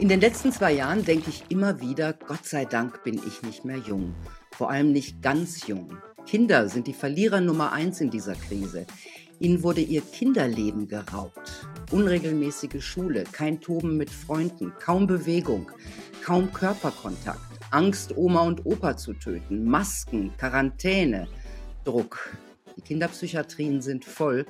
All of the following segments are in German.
In den letzten zwei Jahren denke ich immer wieder, Gott sei Dank bin ich nicht mehr jung. Vor allem nicht ganz jung. Kinder sind die Verlierer Nummer eins in dieser Krise. Ihnen wurde ihr Kinderleben geraubt. Unregelmäßige Schule, kein Toben mit Freunden, kaum Bewegung, kaum Körperkontakt, Angst, Oma und Opa zu töten, Masken, Quarantäne, Druck. Die Kinderpsychiatrien sind voll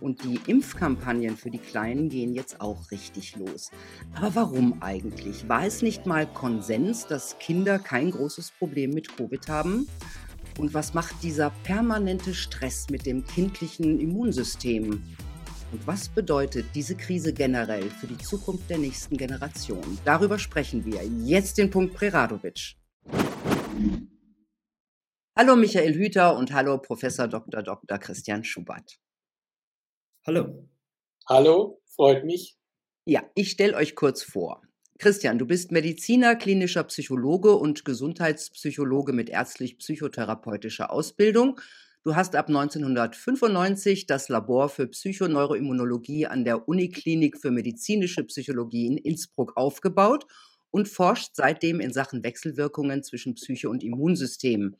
und die Impfkampagnen für die Kleinen gehen jetzt auch richtig los. Aber warum eigentlich? War es nicht mal Konsens, dass Kinder kein großes Problem mit Covid haben? Und was macht dieser permanente Stress mit dem kindlichen Immunsystem? Und was bedeutet diese Krise generell für die Zukunft der nächsten Generation? Darüber sprechen wir. Jetzt den Punkt Preradovic. Hallo Michael Hüter und hallo Professor Dr. Dr. Christian Schubert. Hallo. Hallo, freut mich. Ja, ich stelle euch kurz vor. Christian, du bist Mediziner, klinischer Psychologe und Gesundheitspsychologe mit ärztlich-psychotherapeutischer Ausbildung. Du hast ab 1995 das Labor für Psychoneuroimmunologie an der Uniklinik für medizinische Psychologie in Innsbruck aufgebaut und forscht seitdem in Sachen Wechselwirkungen zwischen Psyche und Immunsystem.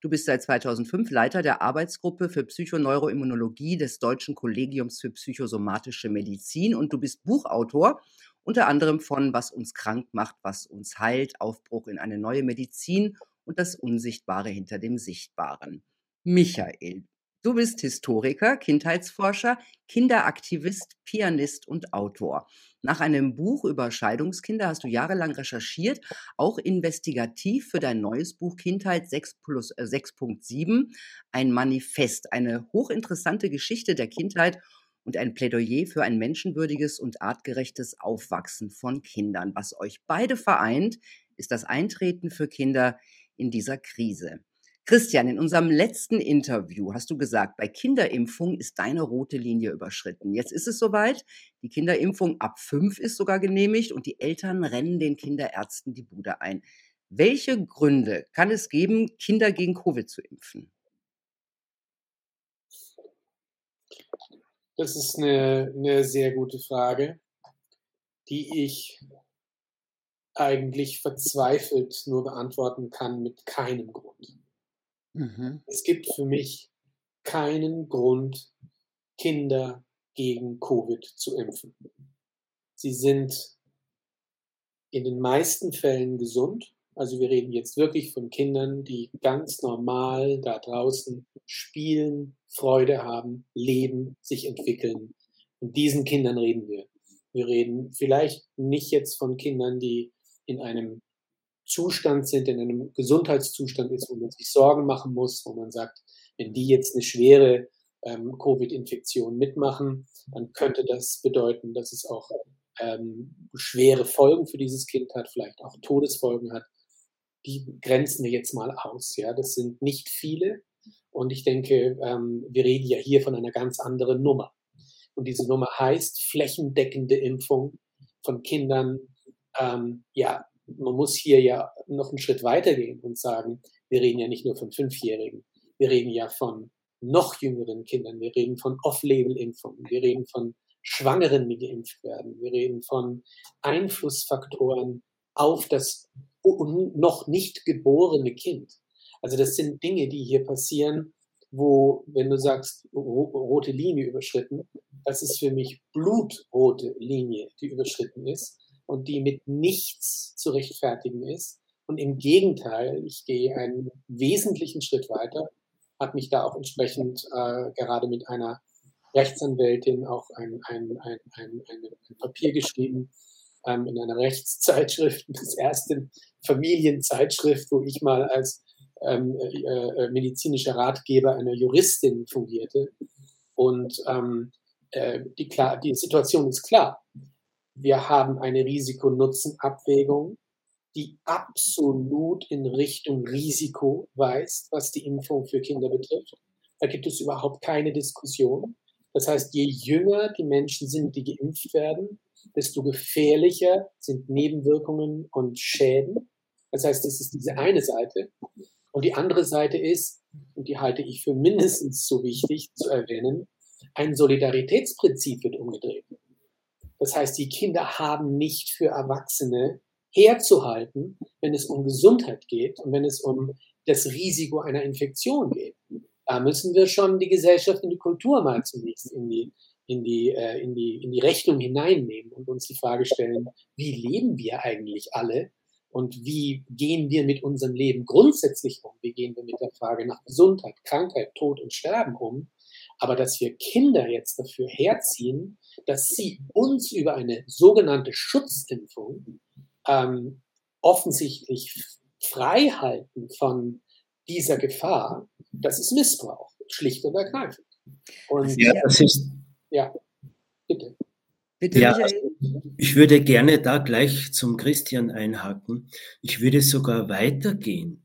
Du bist seit 2005 Leiter der Arbeitsgruppe für Psychoneuroimmunologie des Deutschen Kollegiums für psychosomatische Medizin und du bist Buchautor unter anderem von Was uns krank macht, was uns heilt, Aufbruch in eine neue Medizin und das Unsichtbare hinter dem Sichtbaren. Michael, du bist Historiker, Kindheitsforscher, Kinderaktivist, Pianist und Autor. Nach einem Buch über Scheidungskinder hast du jahrelang recherchiert, auch investigativ für dein neues Buch Kindheit 6 plus äh, 6.7, ein Manifest, eine hochinteressante Geschichte der Kindheit und ein Plädoyer für ein menschenwürdiges und artgerechtes Aufwachsen von Kindern. Was euch beide vereint, ist das Eintreten für Kinder in dieser Krise. Christian, in unserem letzten Interview hast du gesagt, bei Kinderimpfung ist deine rote Linie überschritten. Jetzt ist es soweit. Die Kinderimpfung ab fünf ist sogar genehmigt und die Eltern rennen den Kinderärzten die Bude ein. Welche Gründe kann es geben, Kinder gegen Covid zu impfen? Das ist eine, eine sehr gute Frage, die ich eigentlich verzweifelt nur beantworten kann mit keinem Grund. Mhm. Es gibt für mich keinen Grund, Kinder gegen Covid zu impfen. Sie sind in den meisten Fällen gesund. Also wir reden jetzt wirklich von Kindern, die ganz normal da draußen spielen, Freude haben, leben, sich entwickeln. Und diesen Kindern reden wir. Wir reden vielleicht nicht jetzt von Kindern, die in einem Zustand sind, in einem Gesundheitszustand ist, wo man sich Sorgen machen muss, wo man sagt, wenn die jetzt eine schwere ähm, Covid-Infektion mitmachen, dann könnte das bedeuten, dass es auch ähm, schwere Folgen für dieses Kind hat, vielleicht auch Todesfolgen hat. Die grenzen wir jetzt mal aus. Ja, das sind nicht viele. Und ich denke, ähm, wir reden ja hier von einer ganz anderen Nummer. Und diese Nummer heißt flächendeckende Impfung von Kindern, ähm, ja, man muss hier ja noch einen Schritt weitergehen und sagen, wir reden ja nicht nur von Fünfjährigen, wir reden ja von noch jüngeren Kindern, wir reden von Off-Label-Impfungen, wir reden von Schwangeren, die geimpft werden, wir reden von Einflussfaktoren auf das noch nicht geborene Kind. Also das sind Dinge, die hier passieren, wo, wenn du sagst, rote Linie überschritten, das ist für mich blutrote Linie, die überschritten ist und die mit nichts zu rechtfertigen ist. Und im Gegenteil, ich gehe einen wesentlichen Schritt weiter, habe mich da auch entsprechend äh, gerade mit einer Rechtsanwältin auch ein, ein, ein, ein, ein Papier geschrieben ähm, in einer Rechtszeitschrift, das erste Familienzeitschrift, wo ich mal als ähm, äh, äh, medizinischer Ratgeber einer Juristin fungierte. Und ähm, äh, die, klar, die Situation ist klar wir haben eine Risiko-Nutzen-Abwägung, die absolut in Richtung Risiko weist, was die Impfung für Kinder betrifft. Da gibt es überhaupt keine Diskussion. Das heißt, je jünger die Menschen sind, die geimpft werden, desto gefährlicher sind Nebenwirkungen und Schäden. Das heißt, das ist diese eine Seite. Und die andere Seite ist, und die halte ich für mindestens so wichtig zu erwähnen, ein Solidaritätsprinzip wird umgedreht. Das heißt, die Kinder haben nicht für Erwachsene herzuhalten, wenn es um Gesundheit geht und wenn es um das Risiko einer Infektion geht. Da müssen wir schon die Gesellschaft und die Kultur mal zunächst in die, in die, äh, in die, in die Rechnung hineinnehmen und uns die Frage stellen, wie leben wir eigentlich alle und wie gehen wir mit unserem Leben grundsätzlich um? Wie gehen wir mit der Frage nach Gesundheit, Krankheit, Tod und Sterben um? Aber dass wir Kinder jetzt dafür herziehen, dass sie uns über eine sogenannte Schutzimpfung ähm, offensichtlich frei halten von dieser Gefahr, das ist Missbrauch, schlicht und ergreifend. Und ja, das ist, ja bitte. Bitte, ja, ich würde gerne da gleich zum Christian einhaken. Ich würde sogar weitergehen.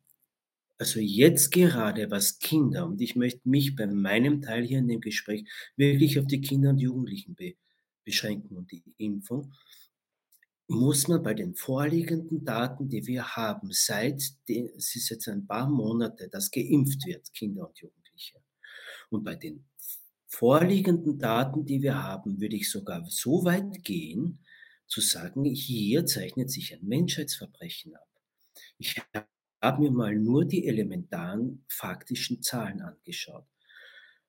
Also jetzt gerade, was Kinder, und ich möchte mich bei meinem Teil hier in dem Gespräch wirklich auf die Kinder und Jugendlichen be beschränken und die Impfung, muss man bei den vorliegenden Daten, die wir haben, seit den, es ist jetzt ein paar Monate, dass geimpft wird, Kinder und Jugendliche. Und bei den vorliegenden Daten, die wir haben, würde ich sogar so weit gehen, zu sagen, hier zeichnet sich ein Menschheitsverbrechen ab. Ich habe mir mal nur die elementaren faktischen Zahlen angeschaut.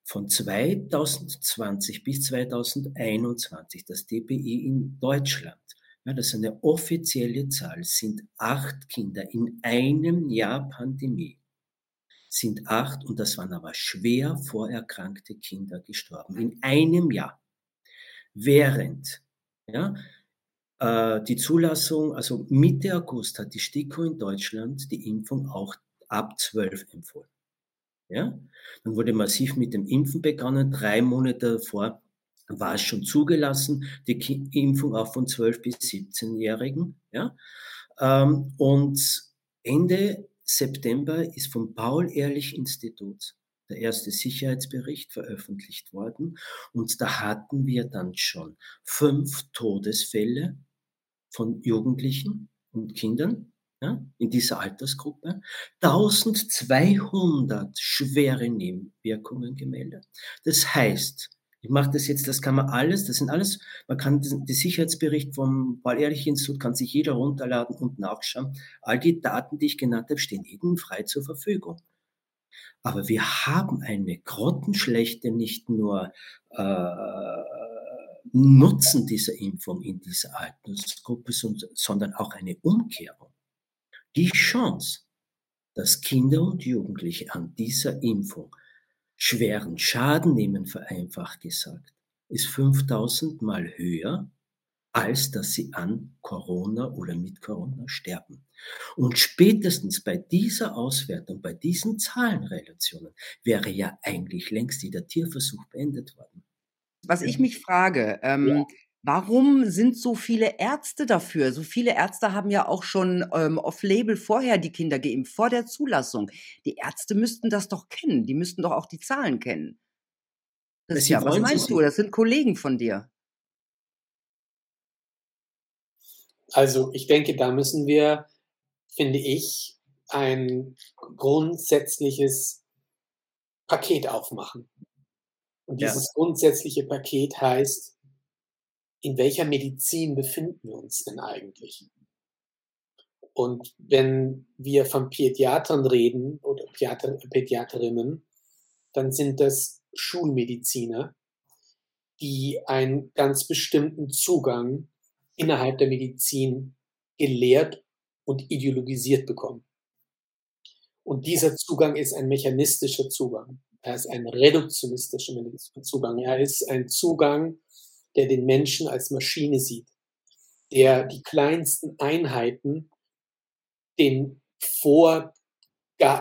Von 2020 bis 2021, das DPI in Deutschland, ja, das ist eine offizielle Zahl, sind acht Kinder in einem Jahr Pandemie sind acht, und das waren aber schwer vorerkrankte Kinder gestorben, in einem Jahr. Während ja, äh, die Zulassung, also Mitte August hat die STIKO in Deutschland die Impfung auch ab 12 empfohlen. Ja? Dann wurde massiv mit dem Impfen begonnen. Drei Monate davor war es schon zugelassen, die Impfung auch von 12 bis 17-Jährigen. Ja? Ähm, und Ende September ist vom Paul-Ehrlich-Institut der erste Sicherheitsbericht veröffentlicht worden. Und da hatten wir dann schon fünf Todesfälle von Jugendlichen und Kindern ja, in dieser Altersgruppe, 1200 schwere Nebenwirkungen gemeldet. Das heißt, ich mache das jetzt, das kann man alles, das sind alles, man kann den Sicherheitsbericht vom Paul-Ehrlich-Institut, kann sich jeder runterladen und nachschauen. All die Daten, die ich genannt habe, stehen jedem frei zur Verfügung. Aber wir haben eine grottenschlechte, nicht nur äh, Nutzen dieser Impfung in dieser Altersgruppe, sondern auch eine Umkehrung. Die Chance, dass Kinder und Jugendliche an dieser Impfung schweren Schaden nehmen, vereinfacht gesagt, ist 5000 Mal höher, als dass sie an Corona oder mit Corona sterben. Und spätestens bei dieser Auswertung, bei diesen Zahlenrelationen, wäre ja eigentlich längst der Tierversuch beendet worden. Was ich mich frage, ähm, ja. Warum sind so viele Ärzte dafür? So viele Ärzte haben ja auch schon ähm, off-label vorher die Kinder geimpft, vor der Zulassung. Die Ärzte müssten das doch kennen. Die müssten doch auch die Zahlen kennen. Das ja, was meinst du? Das sind Kollegen von dir. Also ich denke, da müssen wir, finde ich, ein grundsätzliches Paket aufmachen. Und dieses ja. grundsätzliche Paket heißt, in welcher Medizin befinden wir uns denn eigentlich? Und wenn wir von Pädiatern reden oder Pädiater, Pädiaterinnen, dann sind das Schulmediziner, die einen ganz bestimmten Zugang innerhalb der Medizin gelehrt und ideologisiert bekommen. Und dieser Zugang ist ein mechanistischer Zugang. Er ist ein reduktionistischer Zugang. Er ist ein Zugang, der den Menschen als Maschine sieht, der die kleinsten Einheiten den Vor,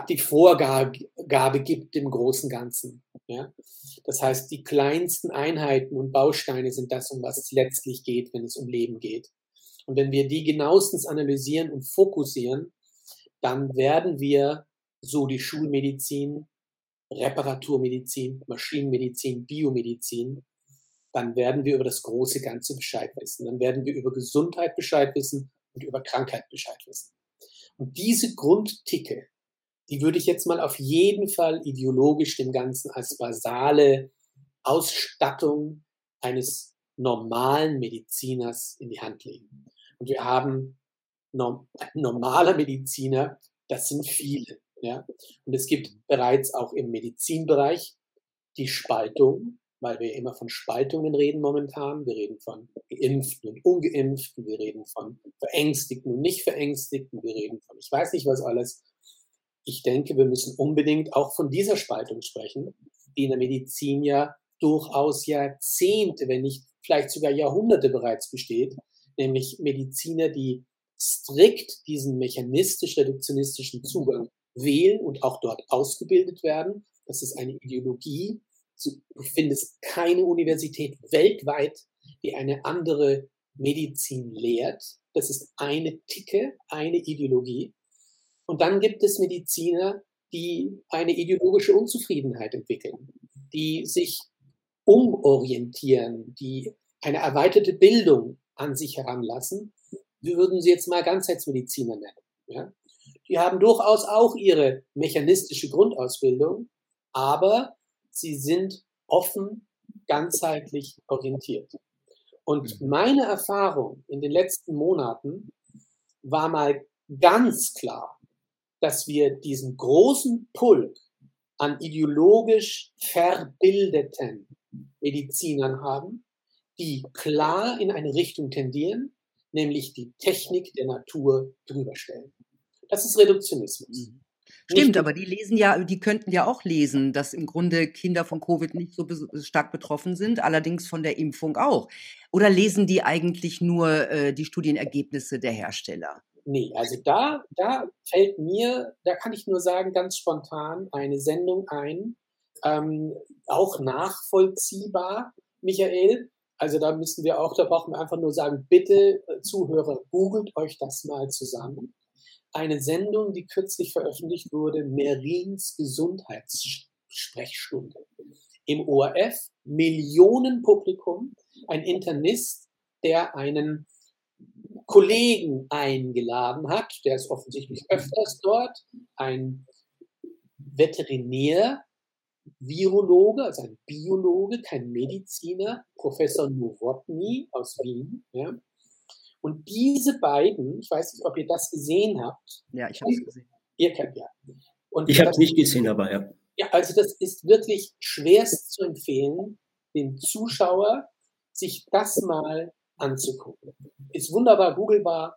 die Vorgabe gibt dem großen Ganzen. Ja? Das heißt, die kleinsten Einheiten und Bausteine sind das, um was es letztlich geht, wenn es um Leben geht. Und wenn wir die genauestens analysieren und fokussieren, dann werden wir so die Schulmedizin, Reparaturmedizin, Maschinenmedizin, Biomedizin dann werden wir über das große Ganze Bescheid wissen. Dann werden wir über Gesundheit Bescheid wissen und über Krankheit Bescheid wissen. Und diese Grundticke, die würde ich jetzt mal auf jeden Fall ideologisch dem Ganzen als basale Ausstattung eines normalen Mediziners in die Hand legen. Und wir haben normale Mediziner, das sind viele. Ja? Und es gibt bereits auch im Medizinbereich die Spaltung, weil wir immer von Spaltungen reden momentan. Wir reden von Geimpften und Ungeimpften, wir reden von Verängstigten und nicht Verängstigten, wir reden von ich weiß nicht was alles. Ich denke, wir müssen unbedingt auch von dieser Spaltung sprechen, die in der Medizin ja durchaus Jahrzehnte, wenn nicht vielleicht sogar Jahrhunderte bereits besteht, nämlich Mediziner, die strikt diesen mechanistisch-reduktionistischen Zugang wählen und auch dort ausgebildet werden. Das ist eine Ideologie. Du findest keine Universität weltweit, die eine andere Medizin lehrt. Das ist eine Ticke, eine Ideologie. Und dann gibt es Mediziner, die eine ideologische Unzufriedenheit entwickeln, die sich umorientieren, die eine erweiterte Bildung an sich heranlassen. Wir würden sie jetzt mal Ganzheitsmediziner nennen. Ja? Die haben durchaus auch ihre mechanistische Grundausbildung, aber sie sind offen, ganzheitlich orientiert. Und mhm. meine Erfahrung in den letzten Monaten war mal ganz klar, dass wir diesen großen Pulk an ideologisch verbildeten Medizinern haben, die klar in eine Richtung tendieren, nämlich die Technik der Natur drüberstellen. Das ist Reduktionismus. Mhm. Stimmt, aber die lesen ja, die könnten ja auch lesen, dass im Grunde Kinder von Covid nicht so stark betroffen sind, allerdings von der Impfung auch. Oder lesen die eigentlich nur äh, die Studienergebnisse der Hersteller? Nee, also da, da fällt mir, da kann ich nur sagen, ganz spontan eine Sendung ein, ähm, auch nachvollziehbar, Michael. Also da müssen wir auch, da brauchen wir einfach nur sagen, bitte äh, Zuhörer, googelt euch das mal zusammen. Eine Sendung, die kürzlich veröffentlicht wurde, Merins Gesundheitssprechstunde. Im ORF, Millionenpublikum, ein Internist, der einen Kollegen eingeladen hat, der ist offensichtlich öfters dort, ein Veterinär, Virologe, also ein Biologe, kein Mediziner, Professor Nowotny aus Wien. Ja. Und diese beiden, ich weiß nicht, ob ihr das gesehen habt. Ja, ich habe es gesehen. Ihr kennt ja. Und ich habe es nicht gesehen, aber ja. Ja, also das ist wirklich schwerst zu empfehlen, dem Zuschauer sich das mal anzugucken. Ist wunderbar googelbar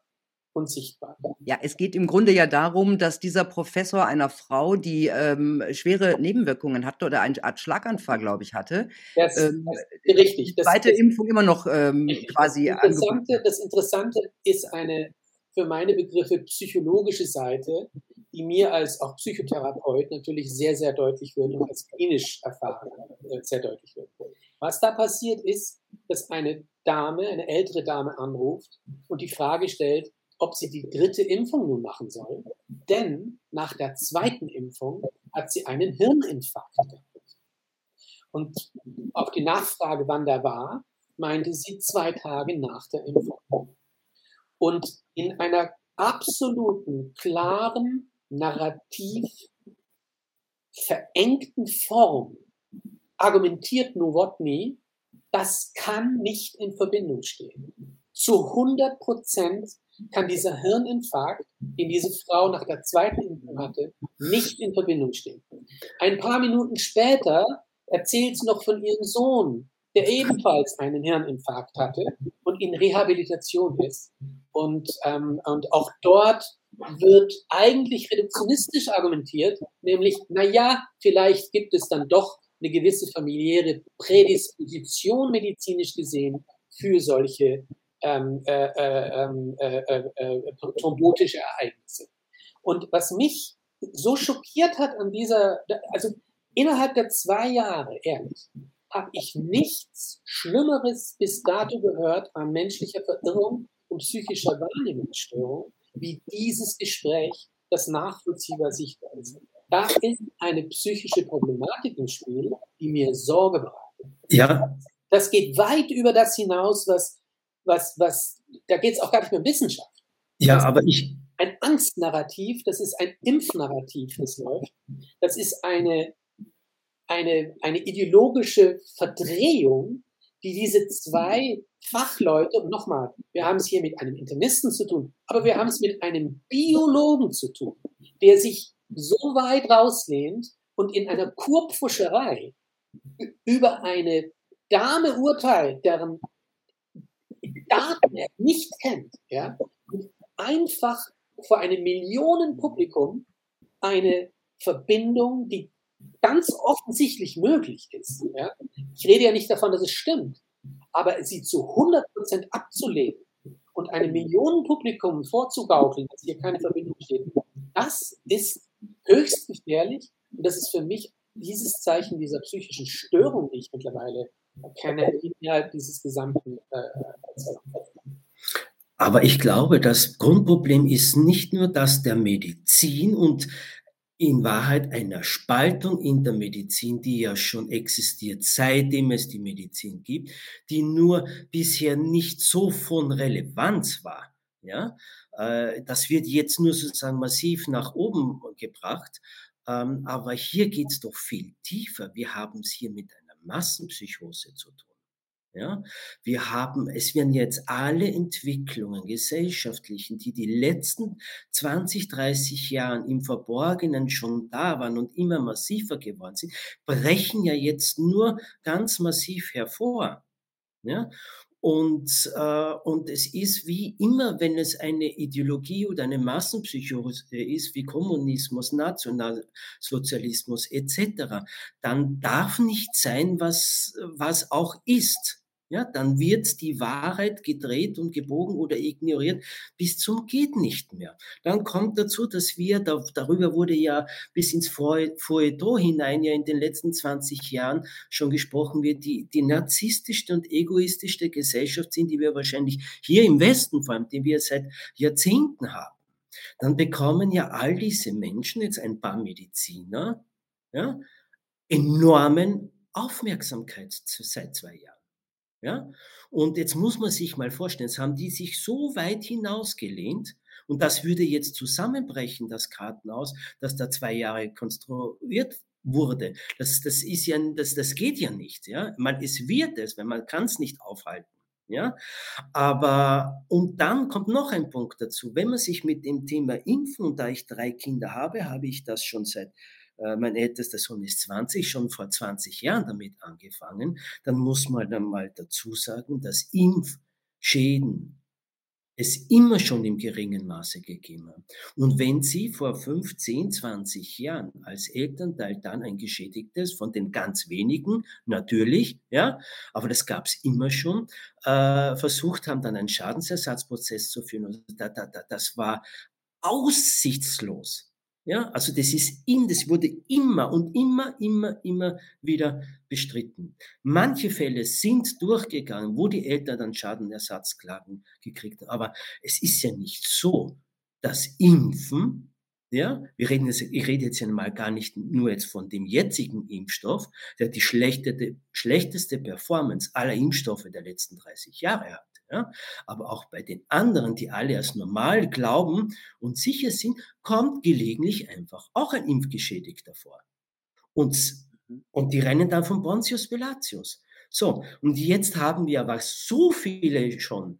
und sichtbar. Ja, es geht im Grunde ja darum, dass dieser Professor einer Frau, die ähm, schwere Nebenwirkungen hatte oder eine Art Schlaganfall, glaube ich, hatte, das, ähm, das richtig. Die zweite das, Impfung immer noch ähm, quasi. Das Interessante, das Interessante ist eine für meine Begriffe psychologische Seite, die mir als auch Psychotherapeut natürlich sehr, sehr deutlich wird und als klinisch erfahren äh, sehr deutlich wird. Was da passiert ist, dass eine Dame, eine ältere Dame anruft und die Frage stellt, ob sie die dritte Impfung nun machen soll. Denn nach der zweiten Impfung hat sie einen Hirninfarkt gehabt. Und auf die Nachfrage, wann der war, meinte sie zwei Tage nach der Impfung. Und in einer absoluten, klaren, narrativ verengten Form argumentiert Nowotny, das kann nicht in Verbindung stehen. Zu 100 Prozent kann dieser Hirninfarkt, den diese Frau nach der zweiten Impfung hatte, nicht in Verbindung stehen. Ein paar Minuten später erzählt sie noch von ihrem Sohn, der ebenfalls einen Hirninfarkt hatte und in Rehabilitation ist. Und, ähm, und auch dort wird eigentlich reduktionistisch argumentiert, nämlich, na ja, vielleicht gibt es dann doch eine gewisse familiäre Prädisposition medizinisch gesehen für solche ähm, äh, äh, ähm, äh, äh, äh, thrombotische Ereignisse. Und was mich so schockiert hat an dieser, also innerhalb der zwei Jahre, ehrlich, habe ich nichts Schlimmeres bis dato gehört an menschlicher Verirrung und psychischer Wahrnehmungsstörung wie dieses Gespräch, das nachvollziehbar sichtbar ist. Da ist eine psychische Problematik im Spiel, die mir Sorge bereitet. Ja. Das geht weit über das hinaus, was, was, was, da geht es auch gar nicht mehr um Wissenschaft. Ja, aber ich. Ein Angstnarrativ, das ist ein Impfnarrativ, das läuft. Das ist eine, eine, eine ideologische Verdrehung, die diese zwei Fachleute, und nochmal, wir haben es hier mit einem Internisten zu tun, aber wir haben es mit einem Biologen zu tun, der sich so weit rauslehnt und in einer Kurpfuscherei über eine Dame urteilt, deren Daten er nicht kennt, ja, einfach vor einem Millionenpublikum eine Verbindung, die ganz offensichtlich möglich ist. Ja? Ich rede ja nicht davon, dass es stimmt, aber sie zu 100% abzulehnen und einem Millionenpublikum vorzugaukeln, dass hier keine Verbindung besteht, das ist höchst gefährlich und das ist für mich dieses Zeichen dieser psychischen Störung, die ich mittlerweile kenne, innerhalb dieses gesamten äh, aber ich glaube, das Grundproblem ist nicht nur das der Medizin und in Wahrheit einer Spaltung in der Medizin, die ja schon existiert, seitdem es die Medizin gibt, die nur bisher nicht so von Relevanz war. Ja, äh, das wird jetzt nur sozusagen massiv nach oben gebracht. Ähm, aber hier geht es doch viel tiefer. Wir haben es hier mit einer Massenpsychose zu tun. Ja, wir haben, es werden jetzt alle Entwicklungen, gesellschaftlichen, die die letzten 20, 30 Jahren im Verborgenen schon da waren und immer massiver geworden sind, brechen ja jetzt nur ganz massiv hervor. Ja, und, äh, und es ist wie immer, wenn es eine Ideologie oder eine Massenpsychose ist, wie Kommunismus, Nationalsozialismus etc., dann darf nicht sein, was, was auch ist ja, dann wird die Wahrheit gedreht und gebogen oder ignoriert bis zum geht nicht mehr. Dann kommt dazu, dass wir, da, darüber wurde ja bis ins Feuilleton hinein ja in den letzten 20 Jahren schon gesprochen wird, die, die narzisstischste und egoistischste Gesellschaft sind, die wir wahrscheinlich hier im Westen vor allem, die wir seit Jahrzehnten haben. Dann bekommen ja all diese Menschen, jetzt ein paar Mediziner, ja, enormen Aufmerksamkeit seit zwei Jahren. Ja? Und jetzt muss man sich mal vorstellen, jetzt haben die sich so weit hinausgelehnt und das würde jetzt zusammenbrechen, das Kartenhaus, das da zwei Jahre konstruiert wurde. Das, das ist ja, das, das geht ja nicht, ja. Man, es wird es, wenn man kann es nicht aufhalten. Ja, aber und dann kommt noch ein Punkt dazu. Wenn man sich mit dem Thema Impfen, und da ich drei Kinder habe, habe ich das schon seit äh, mein ältester Sohn ist 20, schon vor 20 Jahren damit angefangen, dann muss man dann mal dazu sagen, dass Impfschäden es immer schon im geringen Maße gegeben hat. Und wenn Sie vor 15, 20 Jahren als Elternteil dann ein geschädigtes, von den ganz wenigen, natürlich, ja, aber das gab es immer schon, äh, versucht haben, dann einen Schadensersatzprozess zu führen, also da, da, da, das war aussichtslos. Ja, also das ist in, das wurde immer und immer, immer, immer wieder bestritten. Manche Fälle sind durchgegangen, wo die Eltern dann Schadenersatzklagen gekriegt haben. Aber es ist ja nicht so, dass Impfen ja, wir reden jetzt, ich rede jetzt ja mal gar nicht nur jetzt von dem jetzigen Impfstoff, der die schlechteste, schlechteste Performance aller Impfstoffe der letzten 30 Jahre hat. Ja? Aber auch bei den anderen, die alle als normal glauben und sicher sind, kommt gelegentlich einfach auch ein Impfgeschädigter vor. Und, mhm. und die rennen dann von Pontius Pilatius. So, und jetzt haben wir aber so viele schon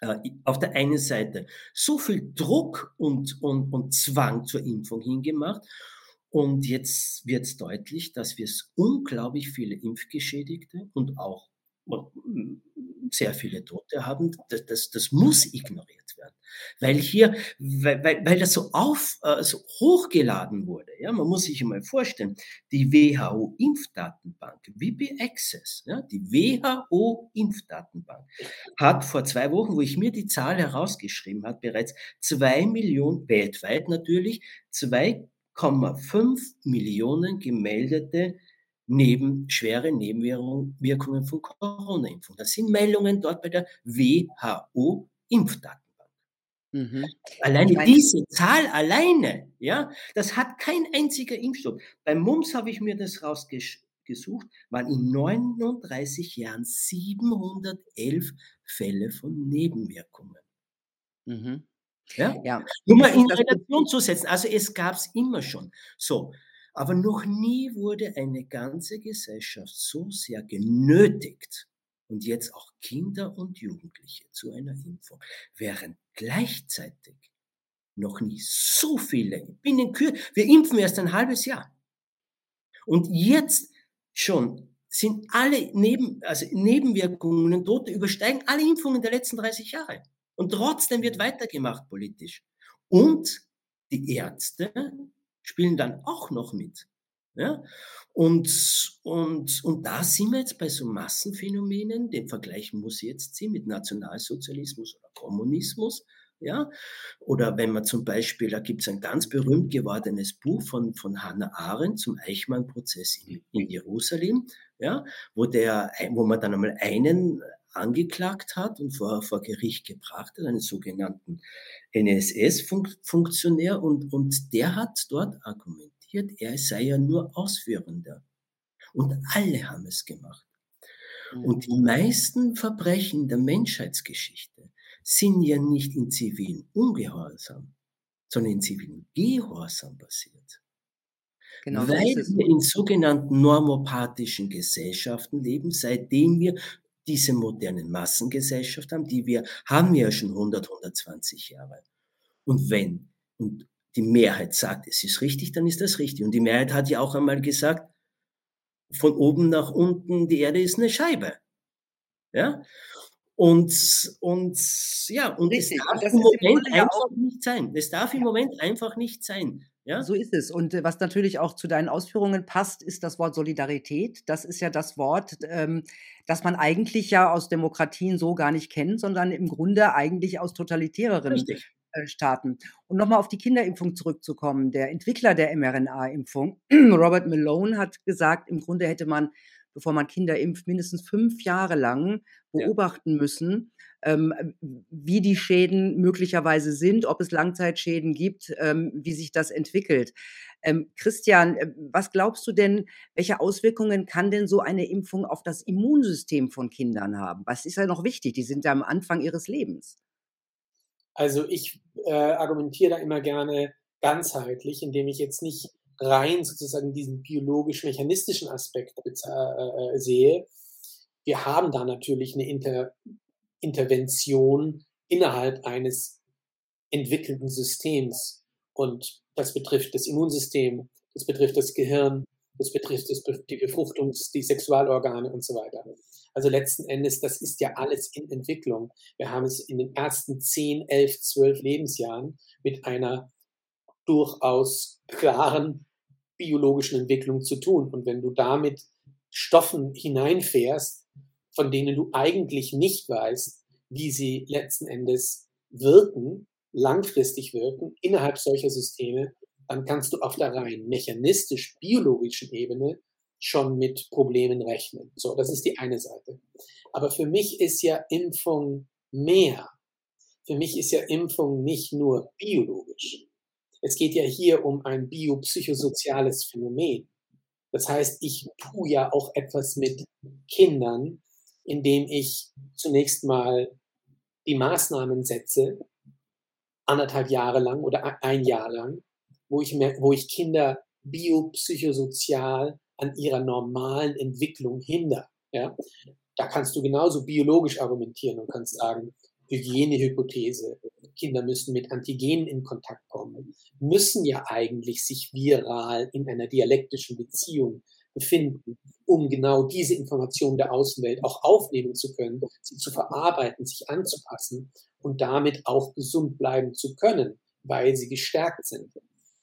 äh, auf der einen Seite so viel Druck und, und, und Zwang zur Impfung hingemacht. Und jetzt wird es deutlich, dass wir unglaublich viele Impfgeschädigte und auch sehr viele Tote haben, das, das, das muss ignoriert werden. Weil hier, weil, weil das so auf, äh, so hochgeladen wurde. Ja, man muss sich mal vorstellen, die WHO-Impfdatenbank, WP Access, ja, die WHO-Impfdatenbank hat vor zwei Wochen, wo ich mir die Zahl herausgeschrieben habe, bereits zwei Millionen, weltweit natürlich, 2,5 Millionen gemeldete neben, schwere Nebenwirkungen von Corona-Impfung. Das sind Meldungen dort bei der WHO-Impfdatenbank. Mhm. Alleine meine, diese Zahl alleine, ja, das hat kein einziger Impfstoff. Beim Mumps habe ich mir das rausgesucht, waren in 39 Jahren 711 Fälle von Nebenwirkungen. Mhm. Ja? ja. Nur mal in Relation zu setzen. Also es gab es immer schon. So, aber noch nie wurde eine ganze Gesellschaft so sehr genötigt, und jetzt auch Kinder und Jugendliche zu einer Impfung, während gleichzeitig noch nie so viele binnen Kür wir impfen erst ein halbes Jahr. Und jetzt schon sind alle Neben, also Nebenwirkungen und Tote übersteigen alle Impfungen der letzten 30 Jahre. Und trotzdem wird weitergemacht politisch. Und die Ärzte spielen dann auch noch mit. Ja? Und, und, und da sind wir jetzt bei so Massenphänomenen, den Vergleich muss ich jetzt ziehen mit Nationalsozialismus oder Kommunismus. Ja? Oder wenn man zum Beispiel, da gibt es ein ganz berühmt gewordenes Buch von, von Hannah Arendt zum Eichmann-Prozess in, in Jerusalem, ja? wo, der, wo man dann einmal einen angeklagt hat und vor, vor Gericht gebracht hat, einen sogenannten NSS-Funktionär, und, und der hat dort argumentiert, er sei ja nur Ausführender. Und alle haben es gemacht. Und die mhm. meisten Verbrechen der Menschheitsgeschichte sind ja nicht in zivilen Ungehorsam, sondern in zivilen Gehorsam passiert. Genau, Weil wir in sogenannten normopathischen Gesellschaften leben, seitdem wir diese modernen Massengesellschaft haben, die wir haben wir ja schon 100, 120 Jahre. Und wenn und die Mehrheit sagt, es ist richtig, dann ist das richtig. Und die Mehrheit hat ja auch einmal gesagt, von oben nach unten, die Erde ist eine Scheibe. Ja? Und, und ja, und es darf im Moment einfach nicht sein. Es darf im Moment einfach nicht sein. Ja? So ist es. Und äh, was natürlich auch zu deinen Ausführungen passt, ist das Wort Solidarität. Das ist ja das Wort, ähm, das man eigentlich ja aus Demokratien so gar nicht kennt, sondern im Grunde eigentlich aus totalitäreren Richtig. Äh, Staaten. Und nochmal auf die Kinderimpfung zurückzukommen. Der Entwickler der mRNA-Impfung, Robert Malone, hat gesagt, im Grunde hätte man, bevor man Kinder impft, mindestens fünf Jahre lang beobachten ja. müssen, ähm, wie die Schäden möglicherweise sind, ob es Langzeitschäden gibt, ähm, wie sich das entwickelt. Ähm, Christian, äh, was glaubst du denn, welche Auswirkungen kann denn so eine Impfung auf das Immunsystem von Kindern haben? Was ist ja noch wichtig? Die sind ja am Anfang ihres Lebens. Also ich äh, argumentiere da immer gerne ganzheitlich, indem ich jetzt nicht rein sozusagen diesen biologisch-mechanistischen Aspekt äh, äh, sehe. Wir haben da natürlich eine Inter Intervention innerhalb eines entwickelten Systems. Und das betrifft das Immunsystem, das betrifft das Gehirn, das betrifft das, die Befruchtungs-, die Sexualorgane und so weiter. Also letzten Endes, das ist ja alles in Entwicklung. Wir haben es in den ersten 10, 11, 12 Lebensjahren mit einer durchaus klaren biologischen Entwicklung zu tun. Und wenn du damit Stoffen hineinfährst, von denen du eigentlich nicht weißt, wie sie letzten Endes wirken, langfristig wirken, innerhalb solcher Systeme, dann kannst du auf der rein mechanistisch-biologischen Ebene schon mit Problemen rechnen. So, das ist die eine Seite. Aber für mich ist ja Impfung mehr. Für mich ist ja Impfung nicht nur biologisch. Es geht ja hier um ein biopsychosoziales Phänomen. Das heißt, ich tue ja auch etwas mit Kindern, indem ich zunächst mal die Maßnahmen setze, anderthalb Jahre lang oder ein Jahr lang, wo ich, mehr, wo ich Kinder biopsychosozial an ihrer normalen Entwicklung hindere. Ja? Da kannst du genauso biologisch argumentieren und kannst sagen, Hygienehypothese, Kinder müssen mit Antigenen in Kontakt kommen, müssen ja eigentlich sich viral in einer dialektischen Beziehung befinden, um genau diese Informationen der Außenwelt auch aufnehmen zu können, sie zu verarbeiten, sich anzupassen und damit auch gesund bleiben zu können, weil sie gestärkt sind.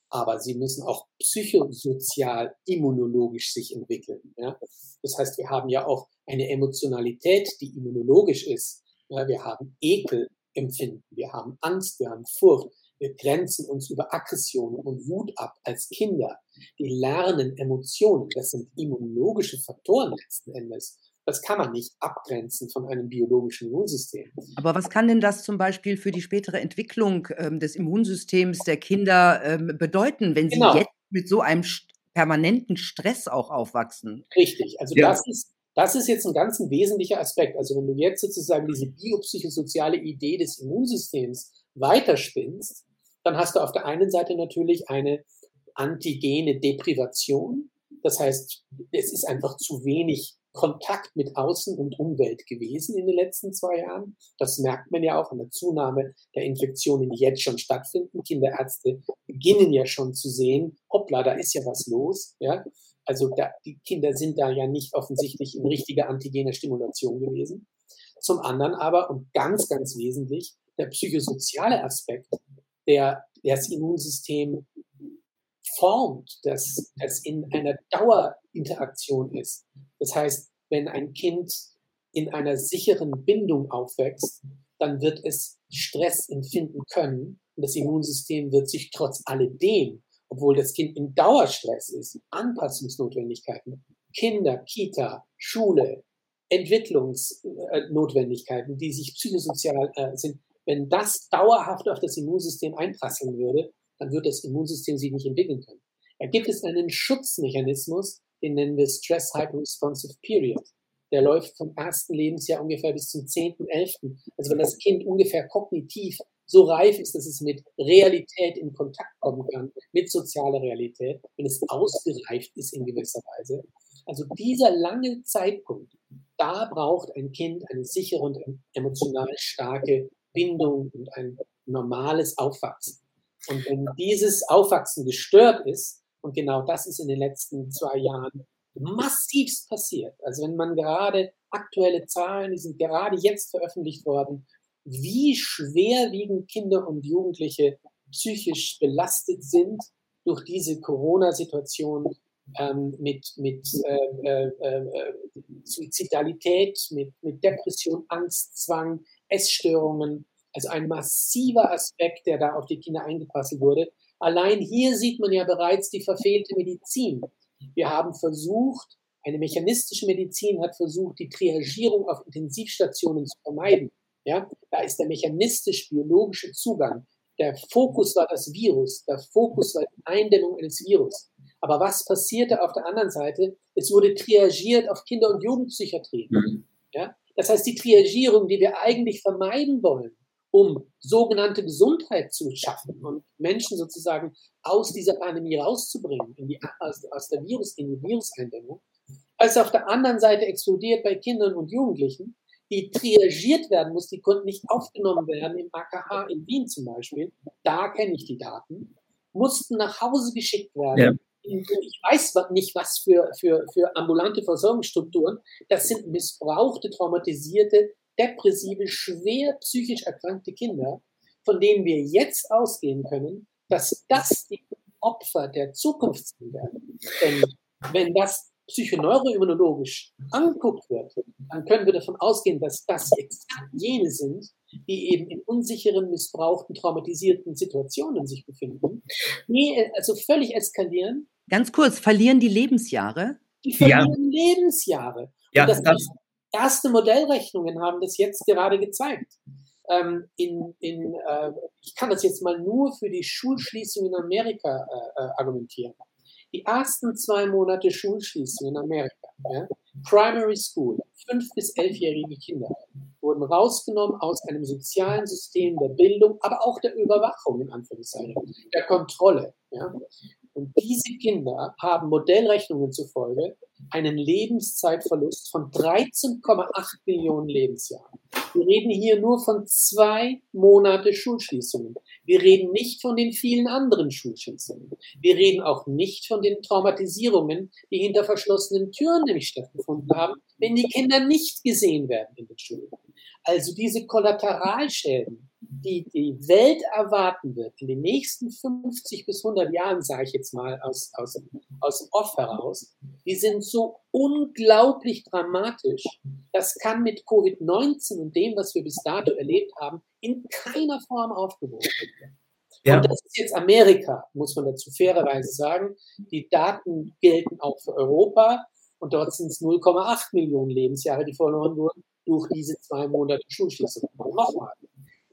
Aber sie müssen auch psychosozial, immunologisch sich entwickeln. Ja? Das heißt, wir haben ja auch eine Emotionalität, die immunologisch ist. Ja, wir haben Ekelempfinden, wir haben Angst, wir haben Furcht, wir grenzen uns über Aggressionen und Wut ab als Kinder. Die lernen Emotionen. Das sind immunologische Faktoren letzten Endes. Das kann man nicht abgrenzen von einem biologischen Immunsystem. Aber was kann denn das zum Beispiel für die spätere Entwicklung ähm, des Immunsystems der Kinder ähm, bedeuten, wenn sie genau. jetzt mit so einem permanenten Stress auch aufwachsen? Richtig. Also ja. das ist das ist jetzt ein ganz ein wesentlicher Aspekt. Also wenn du jetzt sozusagen diese biopsychosoziale Idee des Immunsystems weiterspinnst, dann hast du auf der einen Seite natürlich eine antigene Deprivation. Das heißt, es ist einfach zu wenig Kontakt mit Außen und Umwelt gewesen in den letzten zwei Jahren. Das merkt man ja auch an der Zunahme der Infektionen, die jetzt schon stattfinden. Kinderärzte beginnen ja schon zu sehen, hoppla, da ist ja was los. Ja? Also da, die Kinder sind da ja nicht offensichtlich in richtiger antigener Stimulation gewesen. Zum anderen aber, und ganz, ganz wesentlich, der psychosoziale Aspekt, der das Immunsystem formt, das, das in einer Dauerinteraktion ist. Das heißt, wenn ein Kind in einer sicheren Bindung aufwächst, dann wird es Stress empfinden können und das Immunsystem wird sich trotz alledem, obwohl das Kind in Dauerstress ist, Anpassungsnotwendigkeiten, Kinder, Kita, Schule, Entwicklungsnotwendigkeiten, die sich psychosozial äh, sind, wenn das dauerhaft auf das Immunsystem einprasseln würde, dann wird das Immunsystem sich nicht entwickeln können. Da gibt es einen Schutzmechanismus, den nennen wir Stress Hyperresponsive Period. Der läuft vom ersten Lebensjahr ungefähr bis zum zehnten, elften. Also wenn das Kind ungefähr kognitiv so reif ist, dass es mit Realität in Kontakt kommen kann, mit sozialer Realität, wenn es ausgereift ist in gewisser Weise. Also dieser lange Zeitpunkt, da braucht ein Kind eine sichere und emotional starke Bindung und ein normales Aufwachsen. Und wenn dieses Aufwachsen gestört ist, und genau das ist in den letzten zwei Jahren massivst passiert, also wenn man gerade aktuelle Zahlen, die sind gerade jetzt veröffentlicht worden, wie schwerwiegend Kinder und Jugendliche psychisch belastet sind durch diese Corona-Situation ähm, mit, mit äh, äh, äh, Suizidalität, mit, mit Depression, Angst, Zwang, Essstörungen, also ein massiver Aspekt, der da auf die Kinder eingepasselt wurde. Allein hier sieht man ja bereits die verfehlte Medizin. Wir haben versucht, eine mechanistische Medizin hat versucht, die Triagierung auf Intensivstationen zu vermeiden. Ja, da ist der mechanistisch-biologische Zugang. Der Fokus war das Virus. Der Fokus war die Eindämmung eines Virus. Aber was passierte auf der anderen Seite? Es wurde triagiert auf Kinder- und Jugendpsychiatrie. Mhm. Ja, das heißt, die Triagierung, die wir eigentlich vermeiden wollen, um sogenannte Gesundheit zu schaffen und Menschen sozusagen aus dieser Pandemie rauszubringen, in die, aus, aus der Virus, in die Viruseindämmung, als auf der anderen Seite explodiert bei Kindern und Jugendlichen, die triagiert werden muss, die konnten nicht aufgenommen werden im AKH in Wien zum Beispiel, da kenne ich die Daten, mussten nach Hause geschickt werden. Ja. Ich weiß nicht, was für, für, für ambulante Versorgungsstrukturen. Das sind missbrauchte, traumatisierte depressive, schwer psychisch erkrankte Kinder, von denen wir jetzt ausgehen können, dass das die Opfer der Zukunft sein werden. Denn wenn das psychoneuroimmunologisch angeguckt wird, dann können wir davon ausgehen, dass das exakt jene sind, die eben in unsicheren, missbrauchten, traumatisierten Situationen sich befinden, die also völlig eskalieren. Ganz kurz, verlieren die Lebensjahre? Die verlieren ja. Lebensjahre. Ja, Und das, das, erste Modellrechnungen haben das jetzt gerade gezeigt. Ähm, in, in, äh, ich kann das jetzt mal nur für die Schulschließung in Amerika äh, äh, argumentieren. Die ersten zwei Monate Schulschließung in Amerika, ja, Primary School, fünf bis elfjährige Kinder, wurden rausgenommen aus einem sozialen System der Bildung, aber auch der Überwachung, in Anführungszeichen, der Kontrolle. Ja. Und diese Kinder haben Modellrechnungen zufolge einen Lebenszeitverlust von 13,8 Millionen Lebensjahren. Wir reden hier nur von zwei Monate Schulschließungen. Wir reden nicht von den vielen anderen Schulschließungen. Wir reden auch nicht von den Traumatisierungen, die hinter verschlossenen Türen nämlich stattgefunden haben, wenn die Kinder nicht gesehen werden in den Schulen. Also diese Kollateralschäden, die die Welt erwarten wird in den nächsten 50 bis 100 Jahren, sage ich jetzt mal aus, aus, aus dem Off heraus, die sind so unglaublich dramatisch. Das kann mit Covid-19 und dem, was wir bis dato erlebt haben, in keiner Form aufgewogen werden. Ja. Und das ist jetzt Amerika, muss man dazu fairerweise sagen. Die Daten gelten auch für Europa und dort sind es 0,8 Millionen Lebensjahre, die verloren wurden durch diese zwei Monate Schulschließung. Nochmal,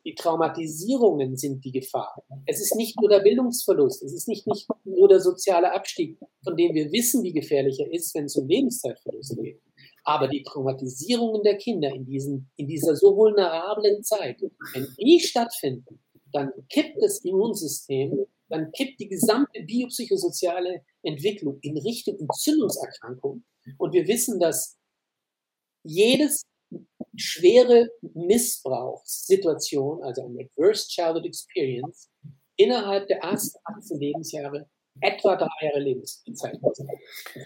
die Traumatisierungen sind die Gefahr. Es ist nicht nur der Bildungsverlust, es ist nicht, nicht nur der soziale Abstieg, von dem wir wissen, wie gefährlich er ist, wenn es um Lebenszeitverlust geht. Aber die Traumatisierungen der Kinder in, diesen, in dieser so vulnerablen Zeit, wenn die stattfinden, dann kippt das Immunsystem, dann kippt die gesamte biopsychosoziale Entwicklung in Richtung Entzündungserkrankung. Und wir wissen, dass jedes schwere Missbrauchssituation, also eine Adverse Childhood Experience, innerhalb der ersten 18 Lebensjahre etwa drei Jahre Lebenszeit Das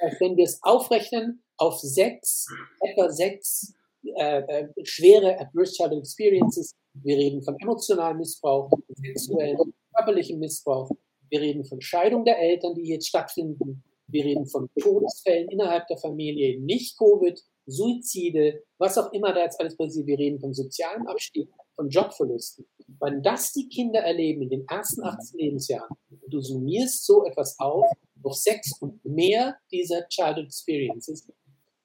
heißt, wenn wir es aufrechnen auf sechs, etwa sechs äh, äh, schwere Adverse Childhood Experiences, wir reden von emotionalem Missbrauch, sexuellem, körperlichem Missbrauch, wir reden von Scheidung der Eltern, die jetzt stattfinden, wir reden von Todesfällen innerhalb der Familie, nicht Covid, Suizide, was auch immer da jetzt alles passiert. Wir reden von sozialem Abstieg, von Jobverlusten. Wenn das die Kinder erleben in den ersten 18 Lebensjahren, du summierst so etwas auf, auf sechs und mehr dieser Childhood Experiences,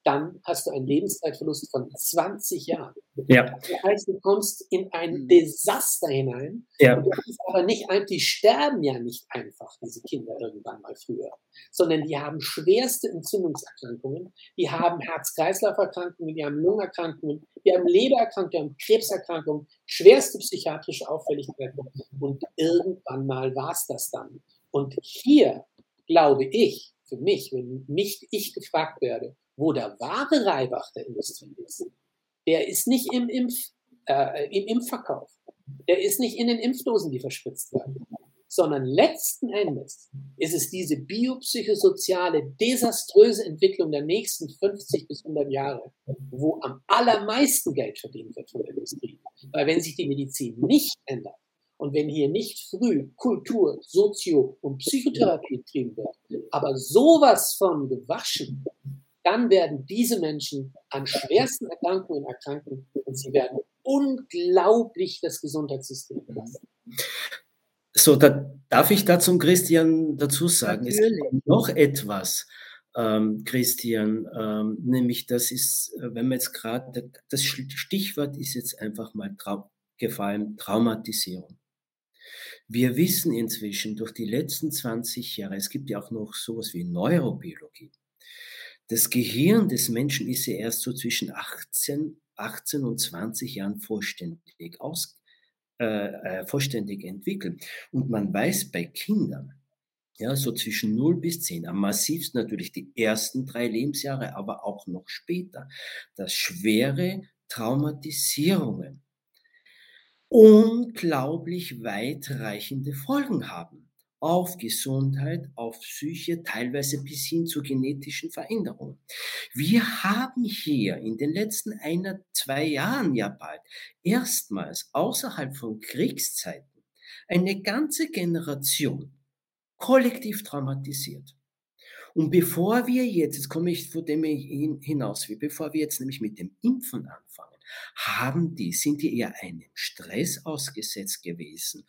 dann hast du einen Lebenszeitverlust von 20 Jahren. Ja. Das heißt, du kommst in ein mhm. Desaster hinein. Ja. Und das ist aber nicht einfach, die sterben ja nicht einfach, diese Kinder irgendwann mal früher, sondern die haben schwerste Entzündungserkrankungen, die haben Herz-Kreislauf-Erkrankungen, die haben Lungenerkrankungen, die haben Lebererkrankungen, die haben Krebserkrankungen, schwerste psychiatrische Auffälligkeiten. Und irgendwann mal war es das dann. Und hier glaube ich, für mich, wenn mich ich gefragt werde, wo der wahre Reibach der Industrie ist, der ist nicht im, Impf, äh, im Impfverkauf. Der ist nicht in den Impfdosen, die verspritzt werden. Sondern letzten Endes ist es diese biopsychosoziale, desaströse Entwicklung der nächsten 50 bis 100 Jahre, wo am allermeisten Geld verdient wird von der Industrie. Weil wenn sich die Medizin nicht ändert, und wenn hier nicht früh Kultur, Sozio und Psychotherapie betrieben wird, aber sowas von gewaschen, dann werden diese Menschen an schwersten Erkrankungen erkranken und sie werden unglaublich das Gesundheitssystem belasten. So, da darf ich da zum Christian dazu sagen, Natürlich. es gibt noch etwas, ähm, Christian, ähm, nämlich das ist, äh, wenn man jetzt gerade, das Stichwort ist jetzt einfach mal trau gefallen, Traumatisierung. Wir wissen inzwischen durch die letzten 20 Jahre, es gibt ja auch noch sowas wie Neurobiologie, das Gehirn des Menschen ist ja erst so zwischen 18, 18 und 20 Jahren vollständig, aus, äh, äh, vollständig entwickelt. Und man weiß bei Kindern, ja, so zwischen 0 bis 10, am massivsten natürlich die ersten drei Lebensjahre, aber auch noch später, dass schwere Traumatisierungen unglaublich weitreichende Folgen haben auf Gesundheit, auf Psyche, teilweise bis hin zu genetischen Veränderungen. Wir haben hier in den letzten einer, zwei Jahren ja bald erstmals außerhalb von Kriegszeiten eine ganze Generation kollektiv traumatisiert. Und bevor wir jetzt, jetzt komme ich vor dem hinaus, bevor wir jetzt nämlich mit dem Impfen anfangen, haben die, sind die eher einem Stress ausgesetzt gewesen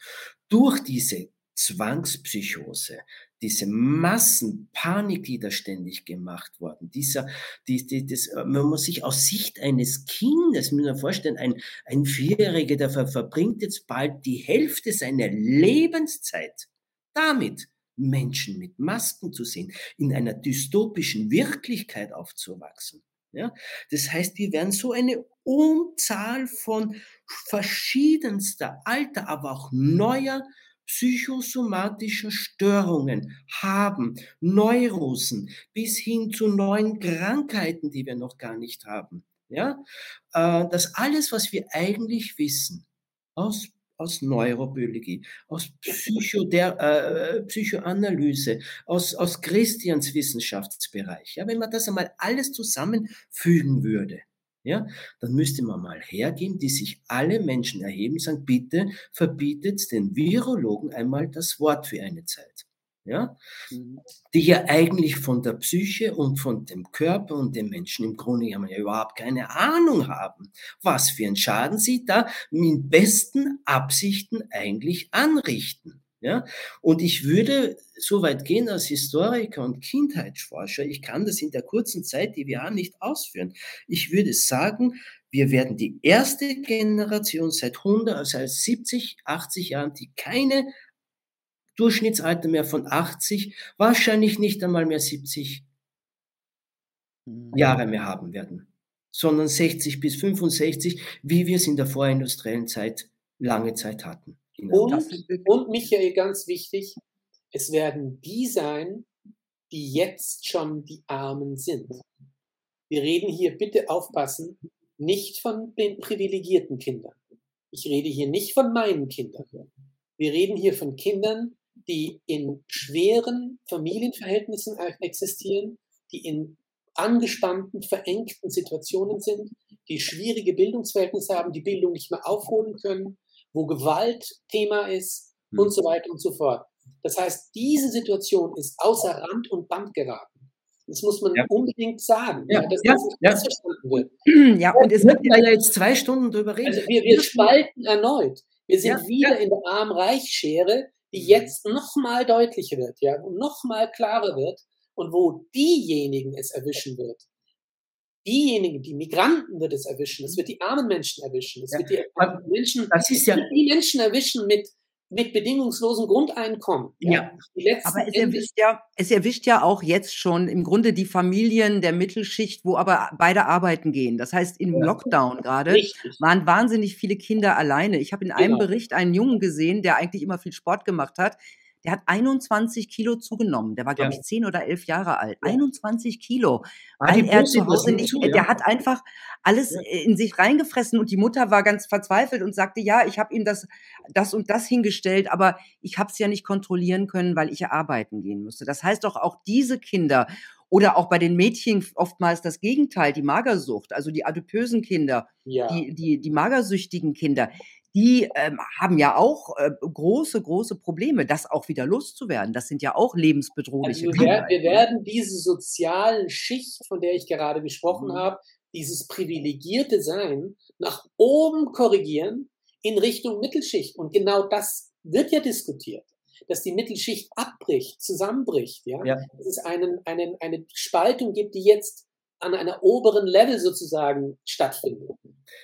durch diese Zwangspsychose, diese Massenpanik, die da ständig gemacht worden, dieser, die, die, das, äh, man muss sich aus Sicht eines Kindes, muss man vorstellen, ein, ein Vierjähriger, der ver, verbringt jetzt bald die Hälfte seiner Lebenszeit damit, Menschen mit Masken zu sehen, in einer dystopischen Wirklichkeit aufzuwachsen. Ja? Das heißt, wir werden so eine Unzahl von verschiedenster alter, aber auch neuer psychosomatische Störungen haben, Neurosen bis hin zu neuen Krankheiten, die wir noch gar nicht haben. Ja, äh, das alles, was wir eigentlich wissen aus aus Neurobiologie, aus Psychoder äh, Psychoanalyse, aus, aus Christians Wissenschaftsbereich. Ja, wenn man das einmal alles zusammenfügen würde, ja, dann müsste man mal hergehen, die sich alle Menschen erheben, sagen, bitte verbietet den Virologen einmal das Wort für eine Zeit. Ja, mhm. die ja eigentlich von der Psyche und von dem Körper und dem Menschen im Grunde ja überhaupt keine Ahnung haben, was für einen Schaden sie da mit besten Absichten eigentlich anrichten. Ja? Und ich würde so weit gehen als Historiker und Kindheitsforscher, ich kann das in der kurzen Zeit, die wir haben, nicht ausführen. Ich würde sagen, wir werden die erste Generation seit 100, also seit 70, 80 Jahren, die keine Durchschnittsalter mehr von 80, wahrscheinlich nicht einmal mehr 70 mhm. Jahre mehr haben werden, sondern 60 bis 65, wie wir es in der vorindustriellen Zeit lange Zeit hatten. Und, und Michael, ganz wichtig, es werden die sein, die jetzt schon die Armen sind. Wir reden hier, bitte aufpassen, nicht von den privilegierten Kindern. Ich rede hier nicht von meinen Kindern. Wir reden hier von Kindern, die in schweren Familienverhältnissen existieren, die in angespannten, verengten Situationen sind, die schwierige Bildungsverhältnisse haben, die Bildung nicht mehr aufholen können, wo Gewalt Thema ist hm. und so weiter und so fort. Das heißt, diese Situation ist außer Rand und Band geraten. Das muss man ja. unbedingt sagen, ja, dass ja, das verstanden wird. Ja, und es wird ja jetzt zwei Stunden drüber reden. Also wir, wir spalten erneut. Wir sind ja, wieder in der Arm-Reich-Schere, die mhm. jetzt noch mal deutlicher wird, ja, und noch mal klarer wird und wo diejenigen es erwischen wird. Diejenigen, die Migranten wird es erwischen, es wird die armen Menschen erwischen, es ja, wird die Menschen, das ist ja, die Menschen erwischen mit mit bedingungslosem Grundeinkommen. Ja, ja. aber es erwischt ja, es erwischt ja auch jetzt schon im Grunde die Familien der Mittelschicht, wo aber beide arbeiten gehen. Das heißt, im ja. Lockdown gerade waren wahnsinnig viele Kinder alleine. Ich habe in einem genau. Bericht einen Jungen gesehen, der eigentlich immer viel Sport gemacht hat, der hat 21 Kilo zugenommen. Der war, glaube ja. ich, 10 oder 11 Jahre alt. Ja. 21 Kilo. Weil er zu Hause nicht, zu, ja. der hat einfach alles in sich reingefressen und die Mutter war ganz verzweifelt und sagte, ja, ich habe ihm das, das und das hingestellt, aber ich habe es ja nicht kontrollieren können, weil ich ja arbeiten gehen musste. Das heißt doch auch diese Kinder oder auch bei den Mädchen oftmals das Gegenteil, die Magersucht, also die adipösen Kinder, ja. die, die, die magersüchtigen Kinder, die ähm, haben ja auch äh, große, große Probleme, das auch wieder loszuwerden. Das sind ja auch lebensbedrohliche also wir, werden, wir werden diese sozialen Schicht, von der ich gerade gesprochen mhm. habe, dieses privilegierte Sein nach oben korrigieren in Richtung Mittelschicht. Und genau das wird ja diskutiert, dass die Mittelschicht abbricht, zusammenbricht. Ja? ja. Dass es einen, einen, eine Spaltung gibt, die jetzt an einer oberen Level sozusagen stattfindet.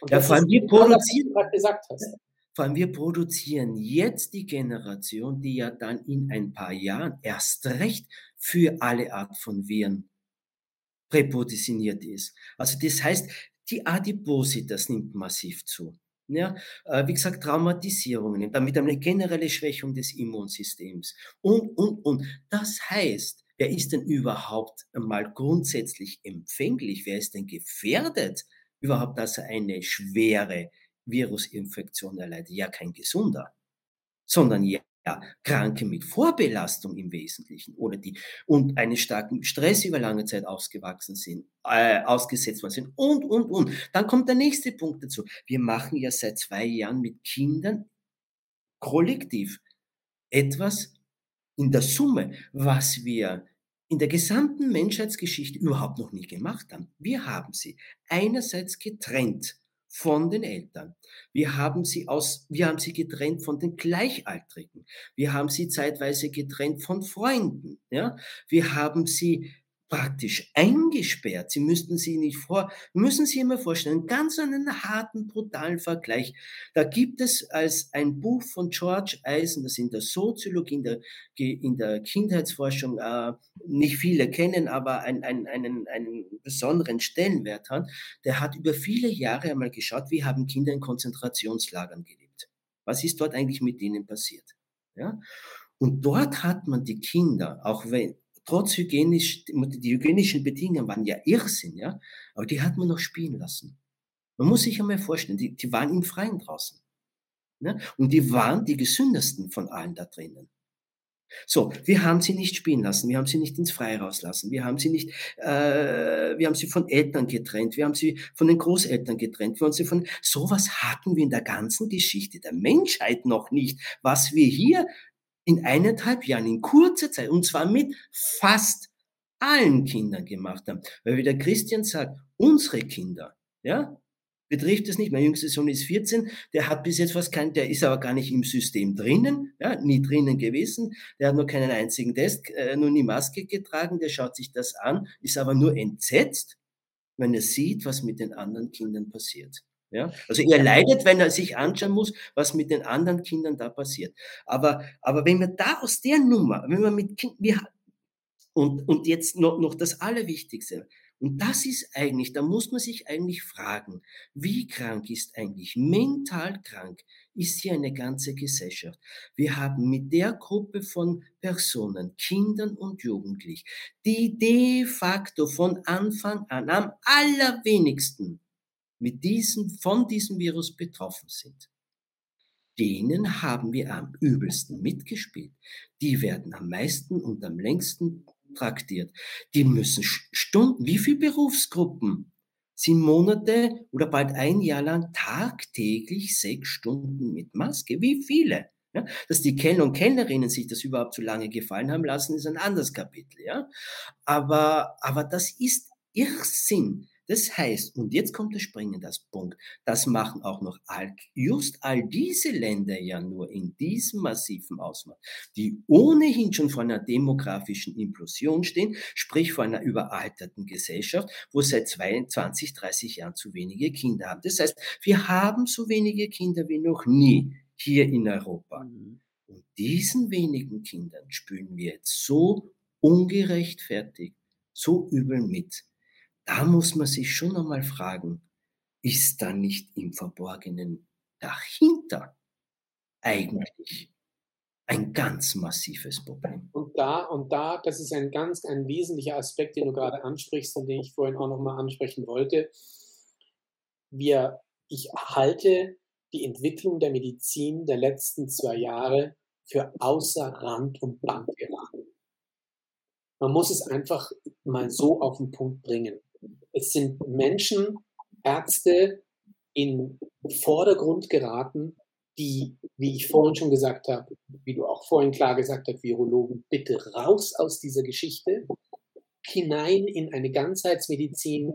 Und ja, vor allem wir genau produzieren, was gesagt hast. Vor allem wir produzieren jetzt die Generation, die ja dann in ein paar Jahren erst recht für alle Art von Viren präpositioniert ist. Also das heißt, die Adipositas nimmt massiv zu. Ja, äh, wie gesagt, Traumatisierungen, damit eine generelle Schwächung des Immunsystems und, und, und. Das heißt, Wer ist denn überhaupt mal grundsätzlich empfänglich? Wer ist denn gefährdet überhaupt, dass er eine schwere Virusinfektion erleidet? Ja, kein Gesunder, sondern ja, Kranke mit Vorbelastung im Wesentlichen oder die und einen starken Stress über lange Zeit ausgewachsen sind, äh, ausgesetzt worden sind und, und, und. Dann kommt der nächste Punkt dazu. Wir machen ja seit zwei Jahren mit Kindern kollektiv etwas, in der Summe, was wir in der gesamten Menschheitsgeschichte überhaupt noch nie gemacht haben. Wir haben sie einerseits getrennt von den Eltern. Wir haben sie aus, wir haben sie getrennt von den Gleichaltrigen. Wir haben sie zeitweise getrennt von Freunden. Ja, wir haben sie praktisch eingesperrt. Sie müssten sich nicht vor, müssen Sie immer vorstellen, ganz einen harten, brutalen Vergleich. Da gibt es als ein Buch von George Eisen, das in der Soziologie, in der, in der Kindheitsforschung äh, nicht viele kennen, aber ein, ein, einen, einen besonderen Stellenwert hat. Der hat über viele Jahre einmal geschaut, wie haben Kinder in Konzentrationslagern gelebt. Was ist dort eigentlich mit ihnen passiert? Ja? Und dort hat man die Kinder, auch wenn, trotz hygienisch, die hygienischen Bedingungen waren ja Irrsinn, ja, aber die hat man noch spielen lassen. Man muss sich einmal vorstellen, die, die waren im Freien draußen. Ne? Und die waren die gesündesten von allen da drinnen. So, wir haben sie nicht spielen lassen, wir haben sie nicht ins Freie rauslassen, wir haben sie nicht, äh, wir haben sie von Eltern getrennt, wir haben sie von den Großeltern getrennt, wir haben sie von, sowas hatten wir in der ganzen Geschichte der Menschheit noch nicht, was wir hier in eineinhalb Jahren, in kurzer Zeit, und zwar mit fast allen Kindern gemacht haben. Weil wie der Christian sagt, unsere Kinder, ja, betrifft es nicht. Mein jüngster Sohn ist 14, der hat bis jetzt fast keinen, der ist aber gar nicht im System drinnen, ja, nie drinnen gewesen. Der hat noch keinen einzigen Test, äh, nur nie Maske getragen, der schaut sich das an, ist aber nur entsetzt, wenn er sieht, was mit den anderen Kindern passiert. Ja? Also er leidet, wenn er sich anschauen muss, was mit den anderen Kindern da passiert. Aber, aber wenn wir da aus der Nummer, wenn wir mit Kind, wir, und, und jetzt noch, noch das Allerwichtigste, Und das ist eigentlich, da muss man sich eigentlich fragen, wie krank ist eigentlich, mental krank ist hier eine ganze Gesellschaft. Wir haben mit der Gruppe von Personen, Kindern und Jugendlichen, die de facto von Anfang an am allerwenigsten mit diesem, von diesem Virus betroffen sind. Denen haben wir am übelsten mitgespielt. Die werden am meisten und am längsten traktiert. Die müssen Stunden, wie viele Berufsgruppen sind Monate oder bald ein Jahr lang tagtäglich sechs Stunden mit Maske? Wie viele? Ja, dass die Kellner und Kellnerinnen sich das überhaupt so lange gefallen haben lassen, ist ein anderes Kapitel. Ja? Aber, aber das ist Irrsinn. Das heißt, und jetzt kommt der springende Punkt, das machen auch noch all, just all diese Länder ja nur in diesem massiven Ausmaß, die ohnehin schon vor einer demografischen Implosion stehen, sprich vor einer überalterten Gesellschaft, wo seit 22, 30 Jahren zu wenige Kinder haben. Das heißt, wir haben so wenige Kinder wie noch nie hier in Europa. Mhm. Und diesen wenigen Kindern spülen wir jetzt so ungerechtfertigt, so übel mit da muss man sich schon einmal fragen, ist da nicht im Verborgenen dahinter eigentlich ein ganz massives Problem. Und da, und da, das ist ein ganz, ein wesentlicher Aspekt, den du gerade ansprichst und den ich vorhin auch nochmal ansprechen wollte. Wir, ich halte die Entwicklung der Medizin der letzten zwei Jahre für außer Rand und Band geraten. Man muss es einfach mal so auf den Punkt bringen. Es sind Menschen, Ärzte in Vordergrund geraten, die, wie ich vorhin schon gesagt habe, wie du auch vorhin klar gesagt hast, Virologen, bitte raus aus dieser Geschichte, hinein in eine Ganzheitsmedizin.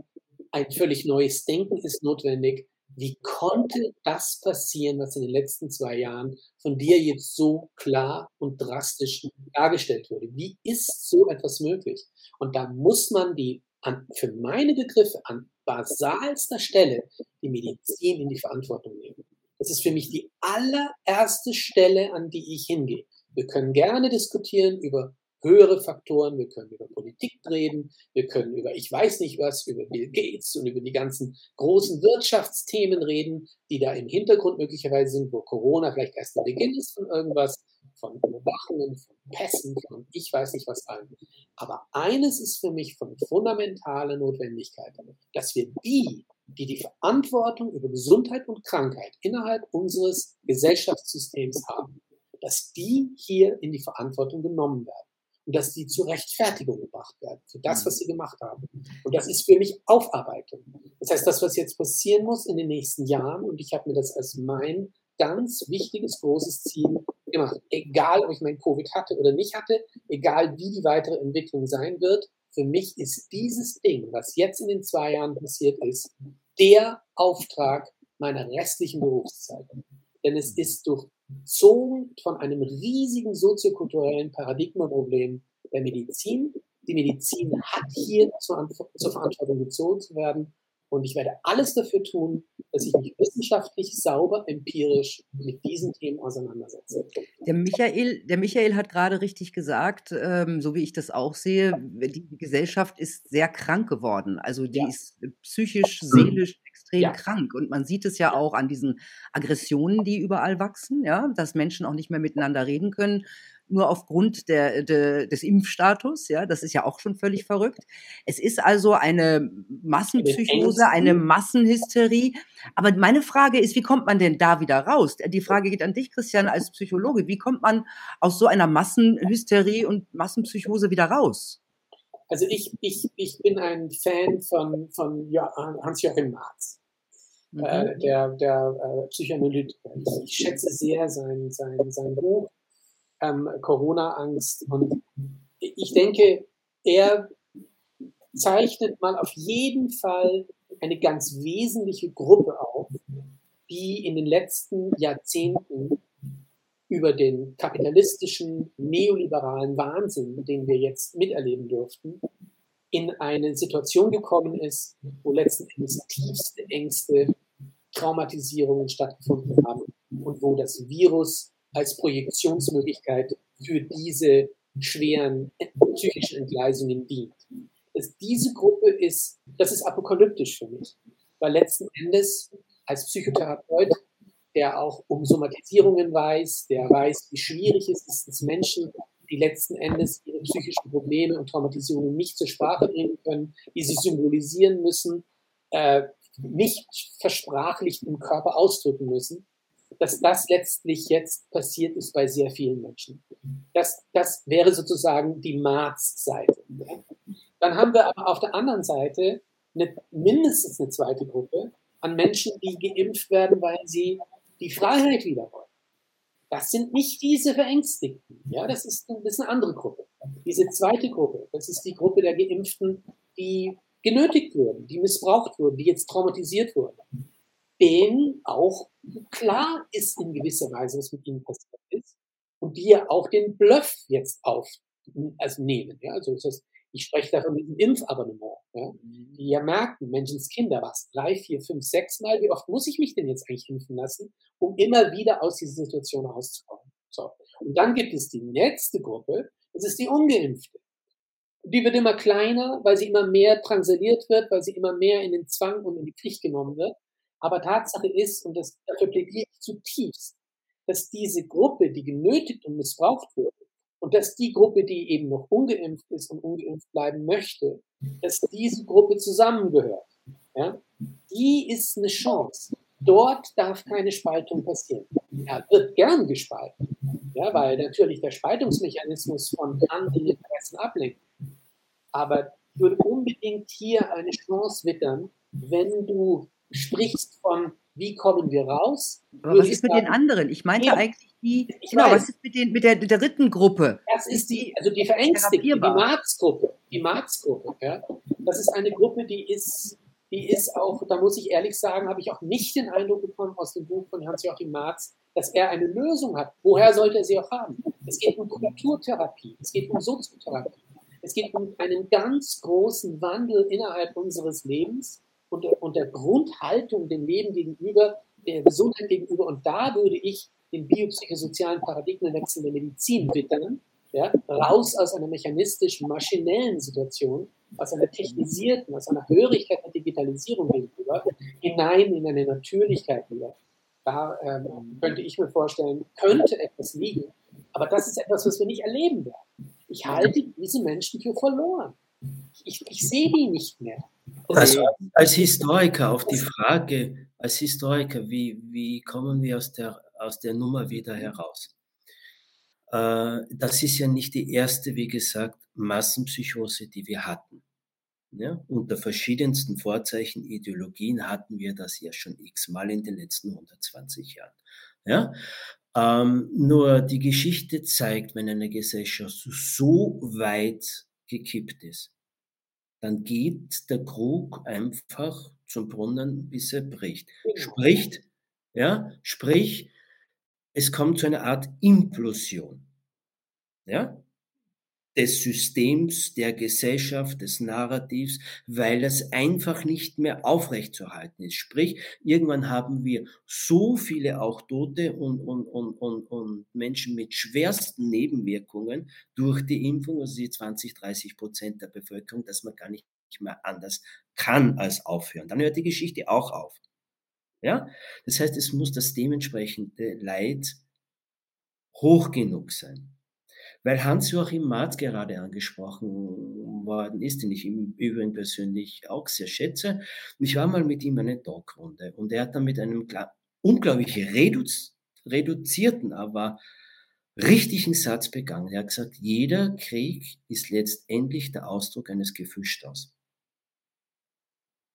Ein völlig neues Denken ist notwendig. Wie konnte das passieren, was in den letzten zwei Jahren von dir jetzt so klar und drastisch dargestellt wurde? Wie ist so etwas möglich? Und da muss man die an, für meine Begriffe an basalster Stelle die Medizin in die Verantwortung nehmen. Das ist für mich die allererste Stelle, an die ich hingehe. Wir können gerne diskutieren über höhere Faktoren, wir können über Politik reden, wir können über ich weiß nicht was, über Bill Gates und über die ganzen großen Wirtschaftsthemen reden, die da im Hintergrund möglicherweise sind, wo Corona vielleicht erst der Beginn ist von irgendwas von Überwachungen, von Pässen, von ich weiß nicht was allem. Aber eines ist für mich von fundamentaler Notwendigkeit, dass wir die, die die Verantwortung über Gesundheit und Krankheit innerhalb unseres Gesellschaftssystems haben, dass die hier in die Verantwortung genommen werden und dass die zur Rechtfertigung gebracht werden für das, was sie gemacht haben. Und das ist für mich Aufarbeitung. Das heißt, das, was jetzt passieren muss in den nächsten Jahren, und ich habe mir das als mein ganz wichtiges, großes Ziel gemacht. Egal, ob ich mein Covid hatte oder nicht hatte, egal wie die weitere Entwicklung sein wird, für mich ist dieses Ding, was jetzt in den zwei Jahren passiert ist, der Auftrag meiner restlichen Berufszeit. Denn es ist durchzogen von einem riesigen soziokulturellen Paradigmenproblem der Medizin. Die Medizin hat hier zur, zur Verantwortung gezogen zu werden. Und ich werde alles dafür tun, dass ich mich wissenschaftlich, sauber, empirisch mit diesen Themen auseinandersetze. Der Michael, der Michael hat gerade richtig gesagt, ähm, so wie ich das auch sehe, die Gesellschaft ist sehr krank geworden. Also die ja. ist psychisch, seelisch extrem ja. krank. Und man sieht es ja auch an diesen Aggressionen, die überall wachsen, ja, dass Menschen auch nicht mehr miteinander reden können nur aufgrund der, der, des Impfstatus. Ja, das ist ja auch schon völlig verrückt. Es ist also eine Massenpsychose, eine Massenhysterie. Aber meine Frage ist, wie kommt man denn da wieder raus? Die Frage geht an dich, Christian, als Psychologe. Wie kommt man aus so einer Massenhysterie und Massenpsychose wieder raus? Also ich, ich, ich bin ein Fan von, von Hans-Joachim Marz. Mhm. Äh, der der äh, Psychoanalytiker. Ich, ich schätze sehr sein, sein, sein Buch ähm, Corona-Angst. Und ich denke, er zeichnet mal auf jeden Fall eine ganz wesentliche Gruppe auf, die in den letzten Jahrzehnten über den kapitalistischen, neoliberalen Wahnsinn, den wir jetzt miterleben durften, in eine Situation gekommen ist, wo letzten Endes tiefste Ängste, Traumatisierungen stattgefunden haben und wo das Virus als Projektionsmöglichkeit für diese schweren psychischen Entgleisungen dient. dass diese Gruppe ist, das ist apokalyptisch für mich. Weil letzten Endes als Psychotherapeut, der auch um Somatisierungen weiß, der weiß, wie schwierig es ist, dass Menschen, die letzten Endes ihre psychischen Probleme und Traumatisierungen nicht zur Sprache bringen können, die sie symbolisieren müssen, äh, nicht versprachlicht im Körper ausdrücken müssen, dass das letztlich jetzt passiert ist bei sehr vielen Menschen. Das, das wäre sozusagen die Marz-Seite. Dann haben wir aber auf der anderen Seite eine, mindestens eine zweite Gruppe an Menschen, die geimpft werden, weil sie die Freiheit wieder wollen. Das sind nicht diese Verängstigten. Ja, das ist, das ist eine andere Gruppe. Diese zweite Gruppe, das ist die Gruppe der Geimpften, die genötigt wurden, die missbraucht wurden, die jetzt traumatisiert wurden denen auch klar ist in gewisser Weise, was mit ihnen passiert ist und die ja auch den Bluff jetzt auf also nehmen. Ja? Also das heißt, ich spreche da von diesem Impfabonnement, ja? Mhm. die ja merken, Menschenskinder, was, drei, vier, fünf, sechs Mal, wie oft muss ich mich denn jetzt eigentlich impfen lassen, um immer wieder aus dieser Situation rauszukommen. So. Und dann gibt es die letzte Gruppe, das ist die Ungeimpfte. Die wird immer kleiner, weil sie immer mehr transaliert wird, weil sie immer mehr in den Zwang und in die Pflicht genommen wird. Aber Tatsache ist, und das, dafür plädiere ich zutiefst, dass diese Gruppe, die genötigt und missbraucht wurde, und dass die Gruppe, die eben noch ungeimpft ist und ungeimpft bleiben möchte, dass diese Gruppe zusammengehört. Ja? Die ist eine Chance. Dort darf keine Spaltung passieren. Er wird gern gespalten, ja, weil natürlich der Spaltungsmechanismus von anderen Interessen ablenkt. Aber ich würde unbedingt hier eine Chance wittern, wenn du sprichst von, wie kommen wir raus? Aber was ist mit sagen, den anderen? Ich meinte ja, eigentlich die, genau, weiß. was ist mit, den, mit der, dritten Gruppe? Das ist die, also die Verängstigte, die Marx-Gruppe. Die Marx-Gruppe, ja. Das ist eine Gruppe, die ist, die ist auch, da muss ich ehrlich sagen, habe ich auch nicht den Eindruck bekommen aus dem Buch von Hans-Joachim Marx, dass er eine Lösung hat. Woher sollte er sie auch haben? Es geht um Kulturtherapie, es geht um Soziotherapie, es geht um einen ganz großen Wandel innerhalb unseres Lebens und der, und der Grundhaltung dem Leben gegenüber, der Gesundheit gegenüber. Und da würde ich den biopsychosozialen Paradigmenwechsel der Medizin wittern, ja, raus aus einer mechanistischen, maschinellen Situation, aus einer technisierten, aus einer Hörigkeit der Digitalisierung gegenüber, hinein in eine Natürlichkeit wieder. Da ähm, könnte ich mir vorstellen, könnte etwas liegen. Aber das ist etwas, was wir nicht erleben werden. Ich halte diese Menschen für verloren. Ich, ich sehe die nicht mehr. Also als Historiker auf die Frage, als Historiker, wie, wie kommen wir aus der, aus der Nummer wieder heraus? Äh, das ist ja nicht die erste, wie gesagt, Massenpsychose, die wir hatten. Ja, unter verschiedensten Vorzeichen, Ideologien hatten wir das ja schon x-mal in den letzten 120 Jahren. Ja? Ähm, nur die Geschichte zeigt, wenn eine Gesellschaft so weit gekippt ist, dann geht der Krug einfach zum Brunnen, bis er bricht. Genau. Spricht, ja, sprich, es kommt zu einer Art Implosion. Ja? Des Systems, der Gesellschaft, des Narrativs, weil es einfach nicht mehr aufrechtzuerhalten ist. Sprich, irgendwann haben wir so viele auch Tote und, und, und, und, und Menschen mit schwersten Nebenwirkungen durch die Impfung, also die 20, 30 Prozent der Bevölkerung, dass man gar nicht mehr anders kann als aufhören. Dann hört die Geschichte auch auf. Ja? Das heißt, es muss das dementsprechende Leid hoch genug sein. Weil Hans-Joachim Marz gerade angesprochen worden ist, den ich im Übrigen persönlich auch sehr schätze. Und ich war mal mit ihm eine Talkrunde und er hat dann mit einem unglaublich reduz reduzierten, aber richtigen Satz begangen. Er hat gesagt, jeder Krieg ist letztendlich der Ausdruck eines Gefühlstaus.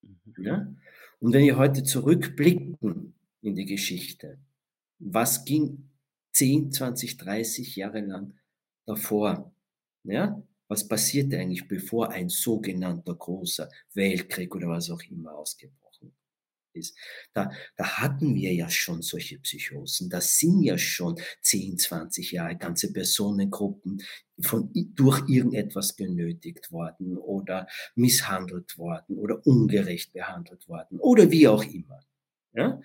Mhm. Ja? Und wenn wir heute zurückblicken in die Geschichte, was ging 10, 20, 30 Jahre lang davor. Ja? Was passierte eigentlich, bevor ein sogenannter großer Weltkrieg oder was auch immer ausgebrochen ist? Da, da hatten wir ja schon solche Psychosen. Das sind ja schon 10, 20 Jahre ganze Personengruppen von, durch irgendetwas benötigt worden oder misshandelt worden oder ungerecht behandelt worden oder wie auch immer. Ja?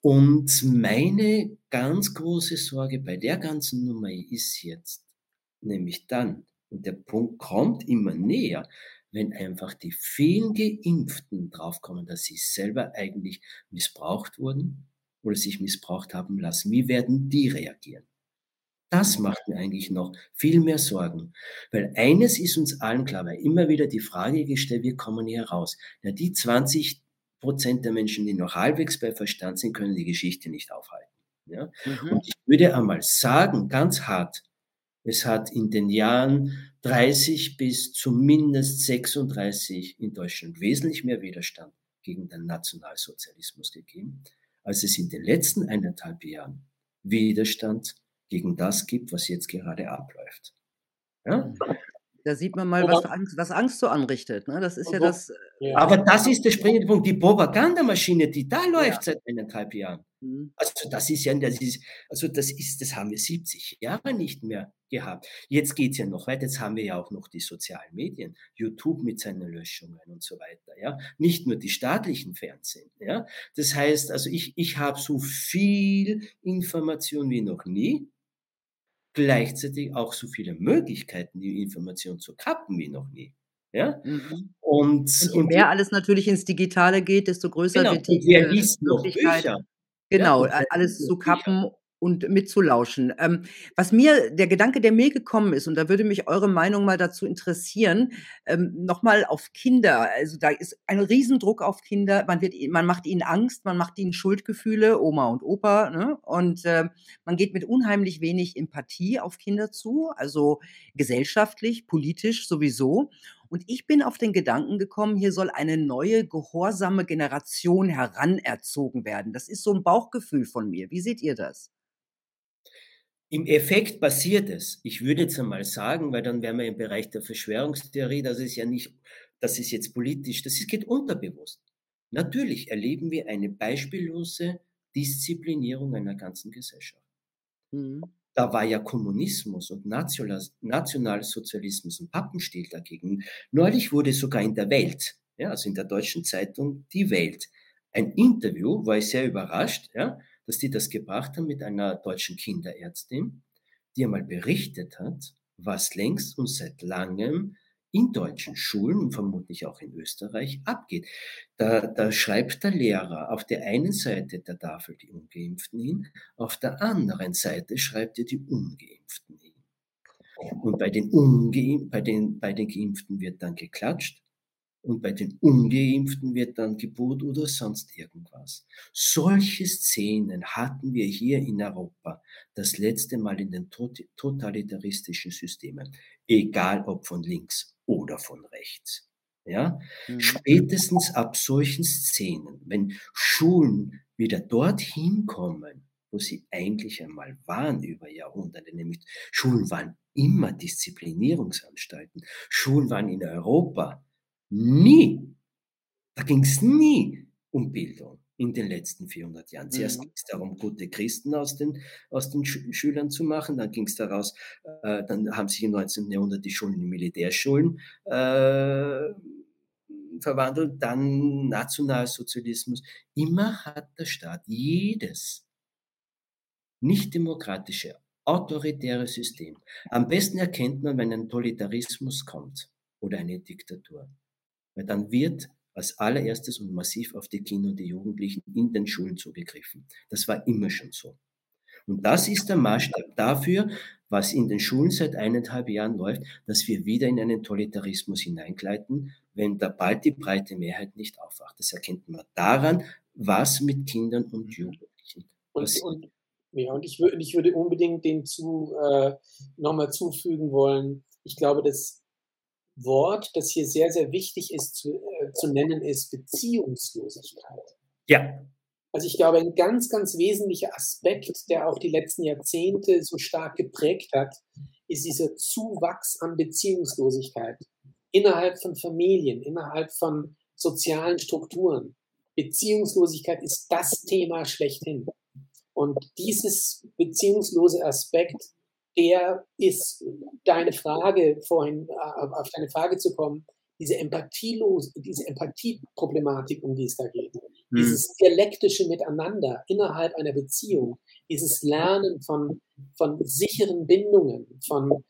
Und meine ganz große Sorge bei der ganzen Nummer ist jetzt, nämlich dann, Und der Punkt kommt immer näher, wenn einfach die vielen Geimpften draufkommen, dass sie selber eigentlich missbraucht wurden oder sich missbraucht haben lassen. Wie werden die reagieren? Das macht mir eigentlich noch viel mehr Sorgen. Weil eines ist uns allen klar, weil immer wieder die Frage gestellt, wir kommen hier raus. Ja, die 20 Prozent der Menschen, die noch halbwegs bei Verstand sind, können die Geschichte nicht aufhalten. Ja? Mhm. Und ich würde einmal sagen, ganz hart, es hat in den Jahren 30 bis zumindest 36 in Deutschland wesentlich mehr Widerstand gegen den Nationalsozialismus gegeben, als es in den letzten eineinhalb Jahren Widerstand gegen das gibt, was jetzt gerade abläuft. Ja? Da sieht man mal, was Angst, was Angst so anrichtet. Ne? Das ist ja das. Ja. Aber das ist der springende Punkt. Die Propagandamaschine, die da läuft ja. seit eineinhalb Jahren. Mhm. Also das ist ja, das ist, also das ist, das haben wir 70 Jahre nicht mehr gehabt. Jetzt geht es ja noch weiter. Jetzt haben wir ja auch noch die sozialen Medien, YouTube mit seinen Löschungen und so weiter. Ja, nicht nur die staatlichen Fernsehen. Ja, das heißt, also ich, ich habe so viel Information wie noch nie gleichzeitig auch so viele Möglichkeiten, die Information zu kappen wie noch nie. Ja? Mhm. Und, und je mehr alles natürlich ins Digitale geht, desto größer genau, wird die wer liest noch Bücher? Genau, ja, alles zu kappen und mitzulauschen. Ähm, was mir, der Gedanke, der mir gekommen ist, und da würde mich eure Meinung mal dazu interessieren, ähm, nochmal auf Kinder. Also da ist ein Riesendruck auf Kinder. Man wird, man macht ihnen Angst, man macht ihnen Schuldgefühle, Oma und Opa, ne? Und äh, man geht mit unheimlich wenig Empathie auf Kinder zu, also gesellschaftlich, politisch sowieso. Und ich bin auf den Gedanken gekommen, hier soll eine neue, gehorsame Generation heranerzogen werden. Das ist so ein Bauchgefühl von mir. Wie seht ihr das? Im Effekt passiert es. Ich würde jetzt einmal sagen, weil dann wären wir im Bereich der Verschwörungstheorie, das ist ja nicht, das ist jetzt politisch, das ist, geht unterbewusst. Natürlich erleben wir eine beispiellose Disziplinierung einer ganzen Gesellschaft. Mhm. Da war ja Kommunismus und Nationalsozialismus ein Pappenstiel dagegen. Neulich wurde sogar in der Welt, ja, also in der deutschen Zeitung Die Welt, ein Interview, war ich sehr überrascht, ja, dass die das gebracht haben mit einer deutschen Kinderärztin, die einmal berichtet hat, was längst und seit langem in deutschen Schulen und vermutlich auch in Österreich abgeht. Da, da schreibt der Lehrer auf der einen Seite der Tafel die Ungeimpften hin, auf der anderen Seite schreibt er die Ungeimpften hin. Und bei den, Ungeimpften, bei den, bei den Geimpften wird dann geklatscht und bei den Ungeimpften wird dann Geburt oder sonst irgendwas. Solche Szenen hatten wir hier in Europa das letzte Mal in den totalitaristischen Systemen, egal ob von links oder von rechts. Ja, mhm. spätestens ab solchen Szenen, wenn Schulen wieder dorthin kommen, wo sie eigentlich einmal waren über Jahrhunderte, nämlich Schulen waren immer Disziplinierungsanstalten. Schulen waren in Europa Nie. Da ging es nie um Bildung in den letzten 400 Jahren. Zuerst mhm. ging es darum, gute Christen aus den, aus den Sch Schülern zu machen. Dann ging es daraus, äh, dann haben sich im 19. Jahrhundert die Schulen in Militärschulen äh, verwandelt. Dann Nationalsozialismus. Immer hat der Staat jedes nicht demokratische, autoritäre System. Am besten erkennt man, wenn ein Totalitarismus kommt oder eine Diktatur. Weil dann wird als allererstes und massiv auf die Kinder und die Jugendlichen in den Schulen zugegriffen. Das war immer schon so. Und das ist der Maßstab dafür, was in den Schulen seit eineinhalb Jahren läuft, dass wir wieder in einen Totalitarismus hineingleiten, wenn da bald die breite Mehrheit nicht aufwacht. Das erkennt man daran, was mit Kindern und Jugendlichen und, und, ja, und ich, würde, ich würde unbedingt dem zu, äh, nochmal zufügen wollen, ich glaube, dass Wort, das hier sehr, sehr wichtig ist zu, äh, zu nennen, ist Beziehungslosigkeit. Ja. Also ich glaube, ein ganz, ganz wesentlicher Aspekt, der auch die letzten Jahrzehnte so stark geprägt hat, ist dieser Zuwachs an Beziehungslosigkeit innerhalb von Familien, innerhalb von sozialen Strukturen. Beziehungslosigkeit ist das Thema schlechthin. Und dieses beziehungslose Aspekt der ist deine Frage vorhin, äh, auf deine Frage zu kommen, diese Empathielos, diese Empathieproblematik, um die es da geht. Hm. Dieses dialektische Miteinander innerhalb einer Beziehung, dieses Lernen von, von sicheren Bindungen, von,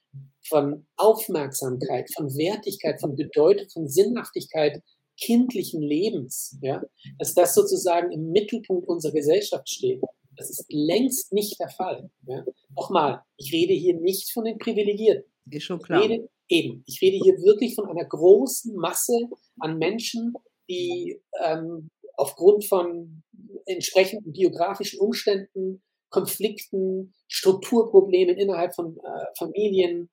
von Aufmerksamkeit, von Wertigkeit, von Bedeutung, von Sinnhaftigkeit kindlichen Lebens, ja, dass das sozusagen im Mittelpunkt unserer Gesellschaft steht. Das ist längst nicht der Fall. Ja. Nochmal, ich rede hier nicht von den Privilegierten. Ist schon klar. Ich rede, eben, ich rede hier wirklich von einer großen Masse an Menschen, die ähm, aufgrund von entsprechenden biografischen Umständen, Konflikten, Strukturproblemen innerhalb von äh, Familien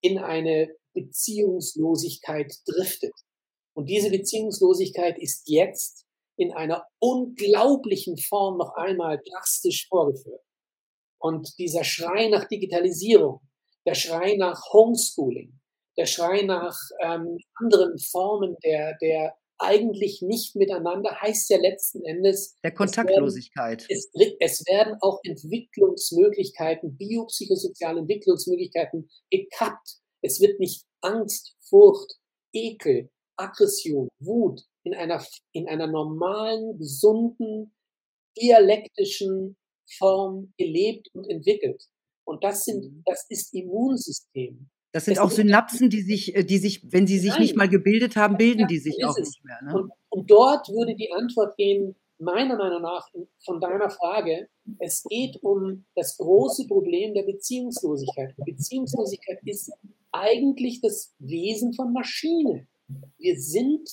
in eine Beziehungslosigkeit driftet. Und diese Beziehungslosigkeit ist jetzt in einer unglaublichen Form noch einmal drastisch vorgeführt. Und dieser Schrei nach Digitalisierung, der Schrei nach Homeschooling, der Schrei nach ähm, anderen Formen der, der eigentlich nicht miteinander, heißt ja letzten Endes. Der Kontaktlosigkeit. Es werden, es, es werden auch Entwicklungsmöglichkeiten, biopsychosoziale Entwicklungsmöglichkeiten gekappt. Es wird nicht Angst, Furcht, Ekel, Aggression, Wut in einer, in einer normalen, gesunden, dialektischen Form gelebt und entwickelt. Und das sind, mhm. das ist Immunsystem. Das sind das auch Synapsen, die sich, äh, die sich, wenn sie sich Nein. nicht mal gebildet haben, bilden ja, die sich auch es. nicht mehr. Ne? Und, und dort würde die Antwort gehen, meiner Meinung nach, von deiner Frage, es geht um das große Problem der Beziehungslosigkeit. Beziehungslosigkeit ist eigentlich das Wesen von Maschine. Wir sind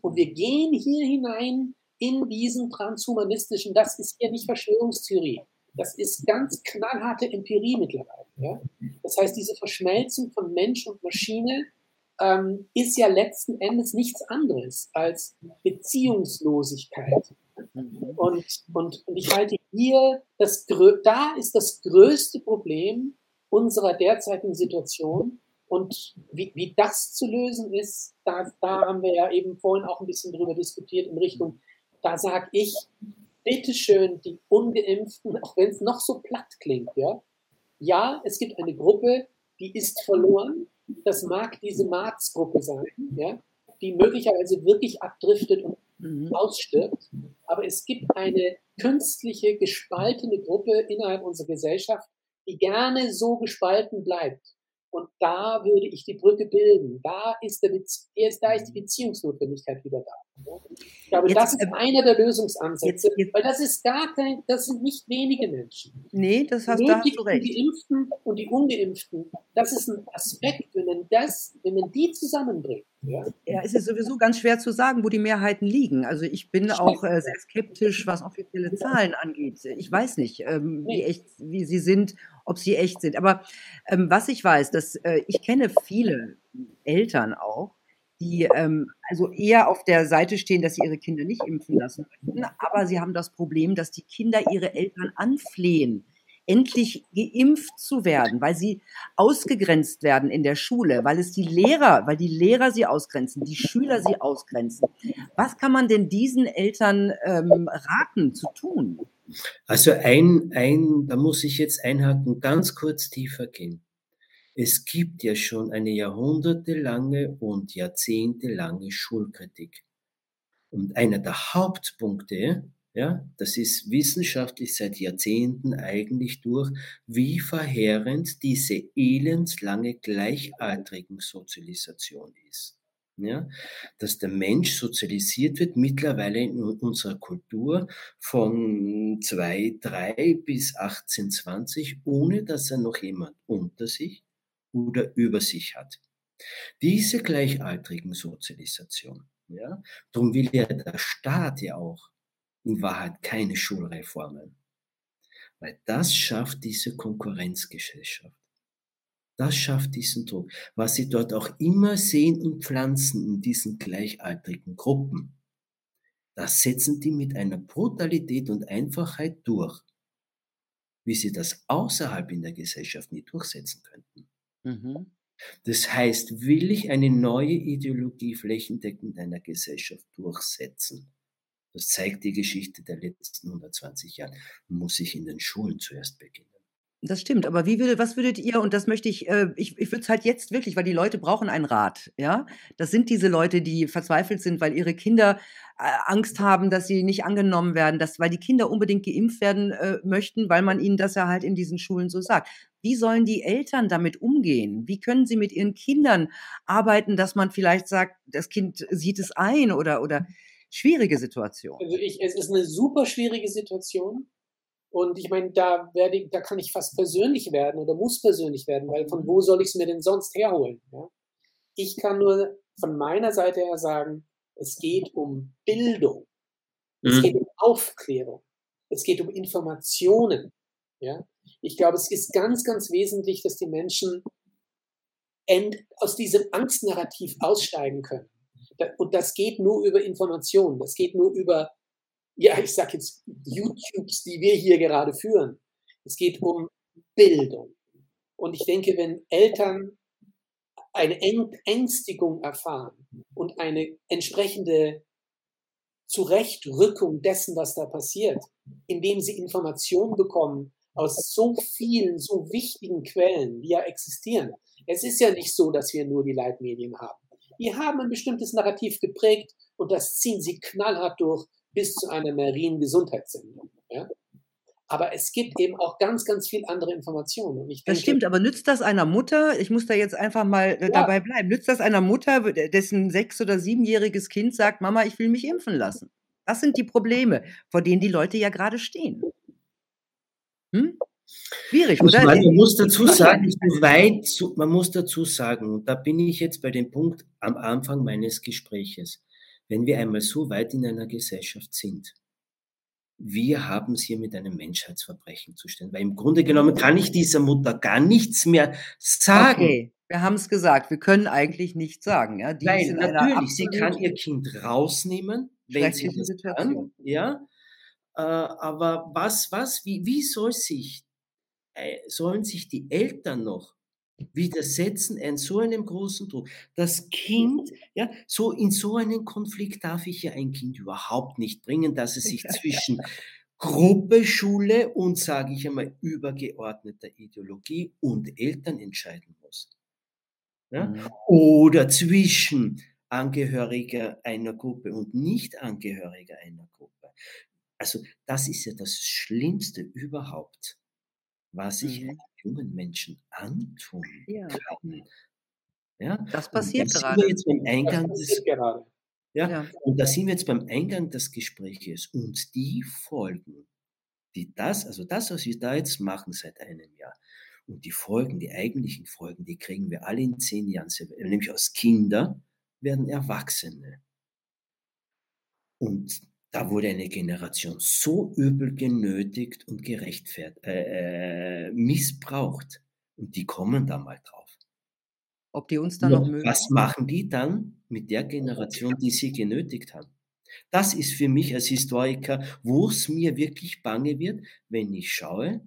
und wir gehen hier hinein in diesen transhumanistischen, das ist ja nicht Verschwörungstheorie, das ist ganz knallharte Empirie mittlerweile. Ja? Das heißt, diese Verschmelzung von Mensch und Maschine ähm, ist ja letzten Endes nichts anderes als Beziehungslosigkeit. Und, und, und ich halte hier, das, da ist das größte Problem unserer derzeitigen Situation, und wie, wie das zu lösen ist, da, da haben wir ja eben vorhin auch ein bisschen drüber diskutiert in Richtung, da sage ich, bitteschön, die Ungeimpften, auch wenn es noch so platt klingt, ja, ja, es gibt eine Gruppe, die ist verloren. Das mag diese Marz-Gruppe sein, ja, die möglicherweise wirklich abdriftet und mhm. ausstirbt. Aber es gibt eine künstliche, gespaltene Gruppe innerhalb unserer Gesellschaft, die gerne so gespalten bleibt. Und da würde ich die Brücke bilden. Da ist, der da ist die Beziehungsnotwendigkeit wieder da. Ich glaube, jetzt, das ist ähm, einer der Lösungsansätze, jetzt, jetzt, weil das ist gar kein, das sind nicht wenige Menschen. Nee, das hast, da hast du recht. Die Geimpften und die Ungeimpften, das ist ein Aspekt, wenn man das, wenn man die zusammenbringt. Ja? ja, es ist sowieso ganz schwer zu sagen, wo die Mehrheiten liegen. Also ich bin auch äh, sehr skeptisch, was offizielle Zahlen angeht. Ich weiß nicht, ähm, wie echt, wie sie sind ob sie echt sind. Aber ähm, was ich weiß, dass äh, ich kenne viele Eltern auch, die ähm, also eher auf der Seite stehen, dass sie ihre Kinder nicht impfen lassen möchten, aber sie haben das Problem, dass die Kinder ihre Eltern anflehen, endlich geimpft zu werden, weil sie ausgegrenzt werden in der Schule, weil es die Lehrer, weil die Lehrer sie ausgrenzen, die Schüler sie ausgrenzen. Was kann man denn diesen Eltern ähm, raten zu tun? Also ein, ein, da muss ich jetzt einhaken, ganz kurz tiefer gehen. Es gibt ja schon eine jahrhundertelange und jahrzehntelange Schulkritik. Und einer der Hauptpunkte, ja, das ist wissenschaftlich seit Jahrzehnten eigentlich durch, wie verheerend diese elendslange gleichaltrigen Sozialisation ist ja, dass der Mensch sozialisiert wird, mittlerweile in unserer Kultur von 2, 3 bis 18, 20, ohne dass er noch jemand unter sich oder über sich hat. Diese gleichaltrigen Sozialisation, ja, darum will ja der Staat ja auch in Wahrheit keine Schulreformen, weil das schafft diese Konkurrenzgesellschaft. Das schafft diesen Druck. Was Sie dort auch immer sehen und pflanzen in diesen gleichaltrigen Gruppen, das setzen die mit einer Brutalität und Einfachheit durch, wie sie das außerhalb in der Gesellschaft nie durchsetzen könnten. Mhm. Das heißt, will ich eine neue Ideologie flächendeckend in einer Gesellschaft durchsetzen, das zeigt die Geschichte der letzten 120 Jahre, muss ich in den Schulen zuerst beginnen. Das stimmt, aber wie würde was würdet ihr und das möchte ich äh, ich ich würde es halt jetzt wirklich weil die Leute brauchen einen Rat, ja? Das sind diese Leute, die verzweifelt sind, weil ihre Kinder, äh, Angst haben, dass sie nicht angenommen werden, dass weil die Kinder unbedingt geimpft werden, äh, möchten, weil man ihnen das ja halt in diesen Schulen so sagt. Wie sollen die Eltern damit umgehen? Wie können sie mit ihren Kindern arbeiten, dass man vielleicht sagt, das Kind sieht es ein oder oder schwierige Situation? Also, ich es ist eine super schwierige Situation. Und ich meine, da werde ich, da kann ich fast persönlich werden oder muss persönlich werden, weil von wo soll ich es mir denn sonst herholen? Ja? Ich kann nur von meiner Seite her sagen, es geht um Bildung. Es mhm. geht um Aufklärung. Es geht um Informationen. Ja? Ich glaube, es ist ganz, ganz wesentlich, dass die Menschen end, aus diesem Angstnarrativ aussteigen können. Und das geht nur über Informationen. Das geht nur über ja, ich sag jetzt YouTubes, die wir hier gerade führen. Es geht um Bildung. Und ich denke, wenn Eltern eine Ängstigung erfahren und eine entsprechende Zurechtrückung dessen, was da passiert, indem sie Informationen bekommen aus so vielen, so wichtigen Quellen, die ja existieren. Es ist ja nicht so, dass wir nur die Leitmedien haben. Die haben ein bestimmtes Narrativ geprägt und das ziehen sie knallhart durch bis zu einer marinen Gesundheitssendung. Ja? Aber es gibt eben auch ganz, ganz viel andere Informationen. Denke, das stimmt, aber nützt das einer Mutter, ich muss da jetzt einfach mal äh, ja. dabei bleiben, nützt das einer Mutter, dessen sechs- oder siebenjähriges Kind sagt, Mama, ich will mich impfen lassen? Das sind die Probleme, vor denen die Leute ja gerade stehen. Hm? Schwierig, oder? Meine, man muss dazu sagen, weit, man muss dazu sagen, und da bin ich jetzt bei dem Punkt am Anfang meines Gespräches wenn wir einmal so weit in einer Gesellschaft sind, wir haben es hier mit einem Menschheitsverbrechen zu stellen. Weil im Grunde genommen kann ich dieser Mutter gar nichts mehr sagen. Okay, wir haben es gesagt, wir können eigentlich nichts sagen. Ja? Die Nein, natürlich, sie kann ihr Kind rausnehmen, wenn sie das Situation. kann. Ja? Äh, aber was, was, wie, wie soll sich, sollen sich die Eltern noch widersetzen ein so einem großen Druck. Das Kind, ja, so in so einen Konflikt darf ich ja ein Kind überhaupt nicht bringen, dass es sich zwischen Gruppe, Schule und, sage ich einmal, übergeordneter Ideologie und Eltern entscheiden muss. Ja? Mhm. Oder zwischen Angehöriger einer Gruppe und Nicht-Angehöriger einer Gruppe. Also das ist ja das Schlimmste überhaupt, was ich mhm jungen Menschen antun ja. kann. Ja? Das passiert das gerade. Jetzt beim Eingang des, gerade. Ja? ja, und da sind wir jetzt beim Eingang des Gespräches und die Folgen, die das, also das, was wir da jetzt machen seit einem Jahr, und die Folgen, die eigentlichen Folgen, die kriegen wir alle in zehn Jahren, nämlich aus Kinder werden Erwachsene. Und da wurde eine Generation so übel genötigt und gerechtfertigt, äh, äh, missbraucht. Und die kommen da mal drauf. Ob die uns dann noch, noch mögen? Was machen die dann mit der Generation, die sie genötigt haben? Das ist für mich als Historiker, wo es mir wirklich bange wird, wenn ich schaue,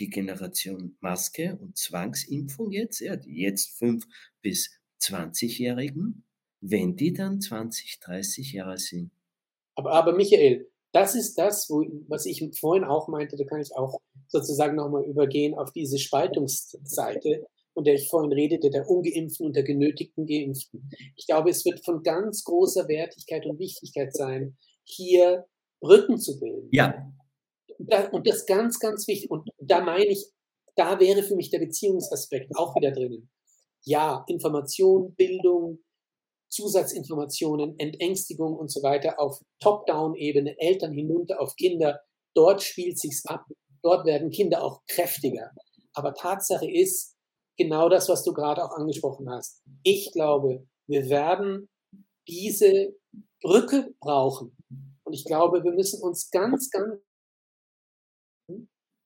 die Generation Maske und Zwangsimpfung jetzt, ja, die jetzt 5 bis 20-Jährigen, wenn die dann 20, 30 Jahre sind, aber, aber Michael, das ist das, wo, was ich vorhin auch meinte, da kann ich auch sozusagen nochmal übergehen auf diese Spaltungsseite, von der ich vorhin redete, der ungeimpften und der genötigten Geimpften. Ich glaube, es wird von ganz großer Wertigkeit und Wichtigkeit sein, hier Brücken zu bilden. Ja. und das ganz, ganz wichtig. Und da meine ich, da wäre für mich der Beziehungsaspekt auch wieder drinnen. Ja, Information, Bildung, Zusatzinformationen, Entängstigung und so weiter auf Top-Down-Ebene, Eltern hinunter auf Kinder. Dort spielt sich's ab. Dort werden Kinder auch kräftiger. Aber Tatsache ist genau das, was du gerade auch angesprochen hast. Ich glaube, wir werden diese Brücke brauchen. Und ich glaube, wir müssen uns ganz, ganz,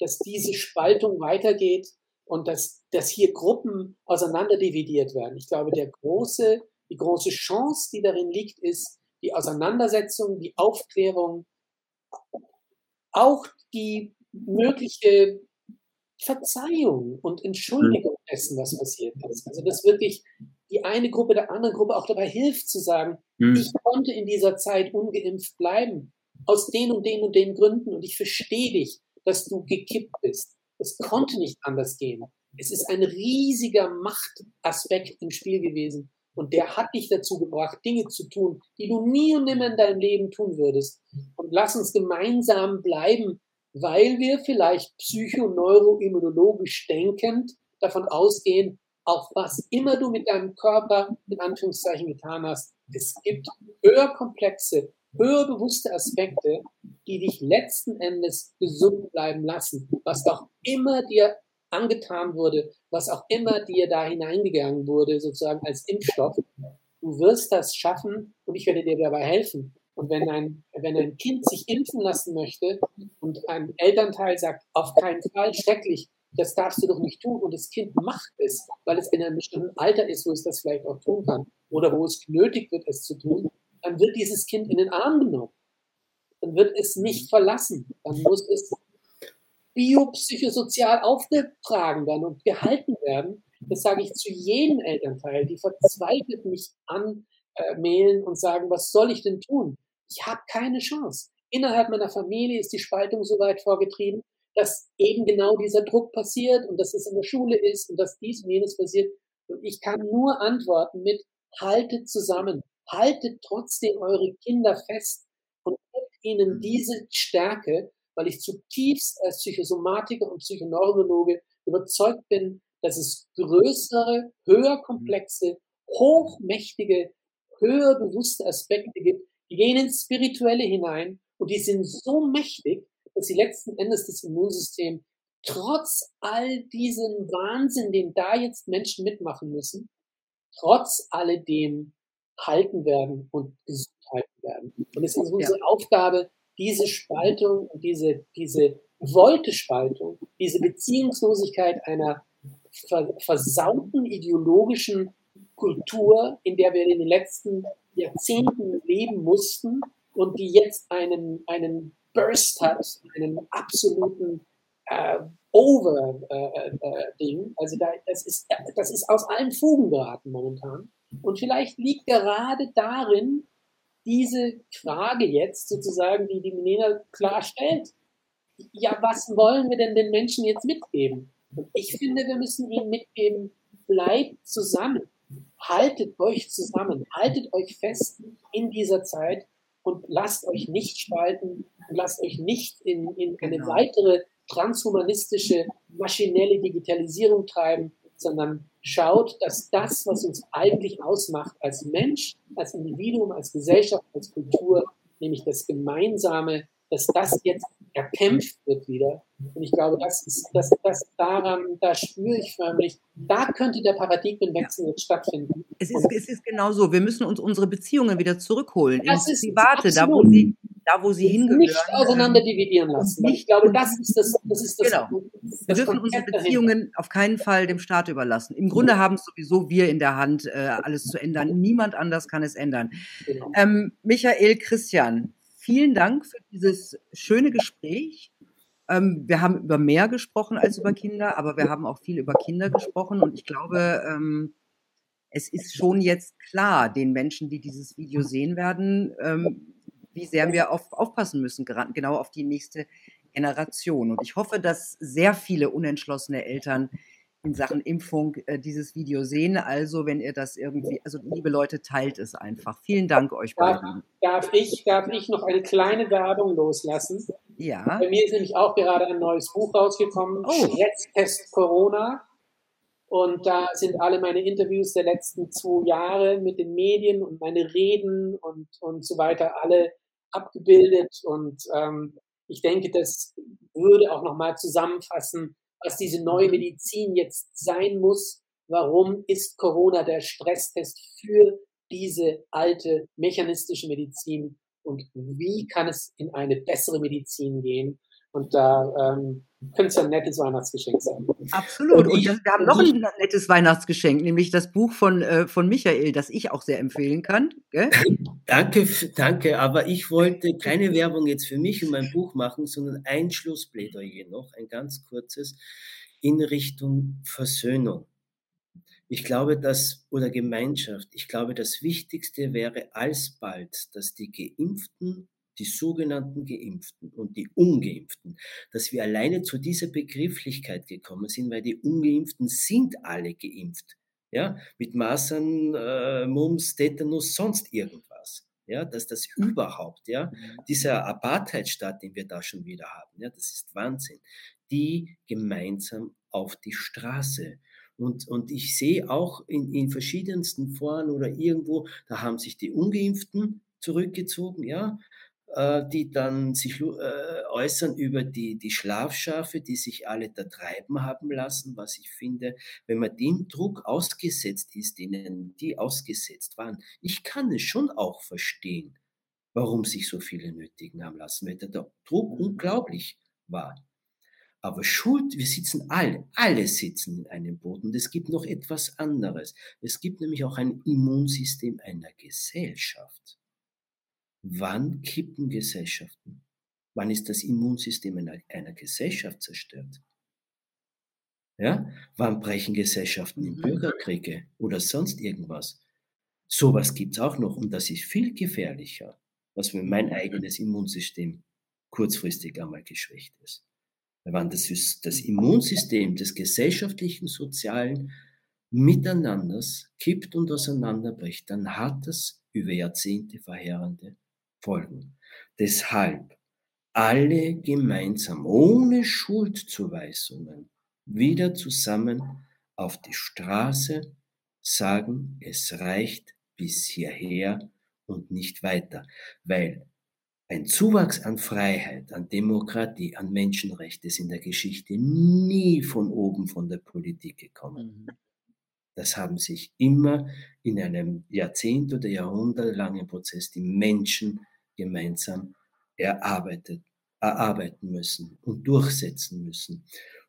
dass diese Spaltung weitergeht und dass, dass hier Gruppen auseinanderdividiert werden. Ich glaube, der große die große Chance, die darin liegt, ist die Auseinandersetzung, die Aufklärung, auch die mögliche Verzeihung und Entschuldigung dessen, was passiert ist. Also dass wirklich die eine Gruppe der anderen Gruppe auch dabei hilft zu sagen, mhm. ich konnte in dieser Zeit ungeimpft bleiben, aus den und den und den Gründen und ich verstehe dich, dass du gekippt bist. Es konnte nicht anders gehen. Es ist ein riesiger Machtaspekt im Spiel gewesen. Und der hat dich dazu gebracht, Dinge zu tun, die du nie und nimmer in deinem Leben tun würdest. Und lass uns gemeinsam bleiben, weil wir vielleicht psychoneuroimmunologisch denkend davon ausgehen, auch was immer du mit deinem Körper in Anführungszeichen getan hast, es gibt höher komplexe, höher bewusste Aspekte, die dich letzten Endes gesund bleiben lassen. Was auch immer dir angetan wurde, was auch immer dir da hineingegangen wurde, sozusagen als Impfstoff, du wirst das schaffen und ich werde dir dabei helfen. Und wenn ein, wenn ein Kind sich impfen lassen möchte und ein Elternteil sagt, auf keinen Fall, schrecklich, das darfst du doch nicht tun und das Kind macht es, weil es in einem bestimmten Alter ist, wo es das vielleicht auch tun kann oder wo es genötigt wird, es zu tun, dann wird dieses Kind in den Arm genommen. Dann wird es nicht verlassen. Dann muss es biopsychosozial aufgetragen werden und gehalten werden. Das sage ich zu jedem Elternteil, die verzweifelt mich anmailen und sagen, was soll ich denn tun? Ich habe keine Chance. Innerhalb meiner Familie ist die Spaltung so weit vorgetrieben, dass eben genau dieser Druck passiert und dass es in der Schule ist und dass dies und jenes passiert. Und ich kann nur antworten mit, haltet zusammen, haltet trotzdem eure Kinder fest und gebt ihnen diese Stärke, weil ich zutiefst als Psychosomatiker und Psychoneurologe überzeugt bin, dass es größere, höher komplexe, hochmächtige, höher bewusste Aspekte gibt, die gehen ins Spirituelle hinein und die sind so mächtig, dass sie letzten Endes das Immunsystem trotz all diesem Wahnsinn, den da jetzt Menschen mitmachen müssen, trotz alledem halten werden und gesund halten werden. Und es ist unsere ja. Aufgabe, diese Spaltung, diese, diese Wolte-Spaltung, diese Beziehungslosigkeit einer versauten ideologischen Kultur, in der wir in den letzten Jahrzehnten leben mussten und die jetzt einen, einen Burst hat, einen absoluten äh, Over-Ding. Äh, äh, also da, das, ist, das ist aus allen Fugen geraten momentan. Und vielleicht liegt gerade darin, diese Frage jetzt sozusagen, die die Milena klar stellt, ja, was wollen wir denn den Menschen jetzt mitgeben? Und ich finde, wir müssen ihnen mitgeben, bleibt zusammen, haltet euch zusammen, haltet euch fest in dieser Zeit und lasst euch nicht spalten. Und lasst euch nicht in, in eine genau. weitere transhumanistische, maschinelle Digitalisierung treiben, sondern schaut, dass das, was uns eigentlich ausmacht als Mensch, als Individuum, als Gesellschaft, als Kultur, nämlich das Gemeinsame, dass das jetzt erkämpft wird wieder. Und ich glaube, das ist, das, das daran, da spüre ich förmlich, da könnte der Paradigmenwechsel jetzt stattfinden. Es ist, es ist genau so. Wir müssen uns unsere Beziehungen wieder zurückholen. Das ins Private, da wo sie, da wo sie hingehören. Nicht auseinander dividieren lassen. Ich glaube, das ist das, das ist das. Genau. Das wir dürfen unsere Beziehungen dahinter. auf keinen Fall dem Staat überlassen. Im Grunde haben es sowieso wir in der Hand, äh, alles zu ändern. Niemand anders kann es ändern. Genau. Ähm, Michael Christian, vielen Dank für dieses schöne Gespräch. Ähm, wir haben über mehr gesprochen als über Kinder, aber wir haben auch viel über Kinder gesprochen und ich glaube, ähm, es ist schon jetzt klar den Menschen, die dieses Video sehen werden, ähm, wie sehr wir auf, aufpassen müssen, genau auf die nächste Generation. Und ich hoffe, dass sehr viele unentschlossene Eltern in Sachen Impfung äh, dieses Video sehen. Also, wenn ihr das irgendwie, also liebe Leute, teilt es einfach. Vielen Dank euch beiden. Darf ich, darf ich noch eine kleine Werbung loslassen? Ja. Bei mir ist nämlich auch gerade ein neues Buch rausgekommen, oh. Stresstest Corona. Und da sind alle meine Interviews der letzten zwei Jahre mit den Medien und meine Reden und, und so weiter alle abgebildet. Und ähm, ich denke, das würde auch nochmal zusammenfassen, was diese neue Medizin jetzt sein muss. Warum ist Corona der Stresstest für diese alte mechanistische Medizin und wie kann es in eine bessere Medizin gehen? Und da ähm, könnte es ja ein nettes Weihnachtsgeschenk sein. Absolut. Und, ich, und wir haben noch ein nettes Weihnachtsgeschenk, nämlich das Buch von, äh, von Michael, das ich auch sehr empfehlen kann. Gell? Danke, danke. Aber ich wollte keine Werbung jetzt für mich und mein Buch machen, sondern ein Schlussplädoyer noch, ein ganz kurzes, in Richtung Versöhnung. Ich glaube, dass, oder Gemeinschaft, ich glaube, das Wichtigste wäre alsbald, dass die Geimpften die sogenannten Geimpften und die Ungeimpften, dass wir alleine zu dieser Begrifflichkeit gekommen sind, weil die Ungeimpften sind alle geimpft. Ja, mit Masern, äh, Mumps, Tetanus, sonst irgendwas. Ja, dass das überhaupt, ja, mhm. dieser Apartheidstaat, den wir da schon wieder haben, ja, das ist Wahnsinn. Die gemeinsam auf die Straße. Und, und ich sehe auch in, in verschiedensten Foren oder irgendwo, da haben sich die Ungeimpften zurückgezogen, ja, die dann sich äh, äußern über die, die Schlafschafe, die sich alle da treiben haben lassen, was ich finde, wenn man dem Druck ausgesetzt ist, denen die ausgesetzt waren, ich kann es schon auch verstehen, warum sich so viele nötigen haben lassen, weil der Druck unglaublich war. Aber Schuld, wir sitzen alle, alle sitzen in einem Boot. Und es gibt noch etwas anderes. Es gibt nämlich auch ein Immunsystem einer Gesellschaft. Wann kippen Gesellschaften? Wann ist das Immunsystem einer, einer Gesellschaft zerstört? Ja? Wann brechen Gesellschaften in mhm. Bürgerkriege oder sonst irgendwas? Sowas gibt es auch noch und das ist viel gefährlicher, was wenn mein eigenes Immunsystem kurzfristig einmal geschwächt ist. Wenn das, das Immunsystem des gesellschaftlichen, sozialen Miteinanders kippt und auseinanderbricht, dann hat das über Jahrzehnte verheerende Folgen. Deshalb alle gemeinsam, ohne Schuldzuweisungen, wieder zusammen auf die Straße sagen, es reicht bis hierher und nicht weiter, weil ein Zuwachs an Freiheit, an Demokratie, an Menschenrechte ist in der Geschichte nie von oben von der Politik gekommen. Mhm. Das haben sich immer in einem Jahrzehnt oder jahrhundertlangen Prozess die Menschen gemeinsam erarbeitet, erarbeiten müssen und durchsetzen müssen.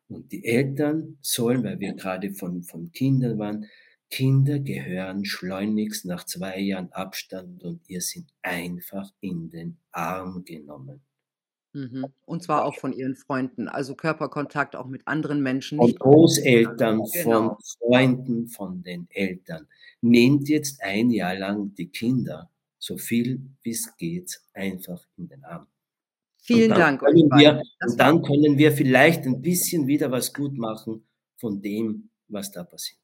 Und die Eltern sollen, weil wir gerade von, von Kindern waren, Kinder gehören schleunigst nach zwei Jahren Abstand und ihr sind einfach in den Arm genommen. Mhm. Und zwar auch von ihren Freunden, also Körperkontakt auch mit anderen Menschen. Von Großeltern, genau. von Freunden, von den Eltern. Nehmt jetzt ein Jahr lang die Kinder, so viel wie es geht, einfach in den Arm. Vielen Dank. Wir, und dann können wir vielleicht ein bisschen wieder was gut machen von dem, was da passiert.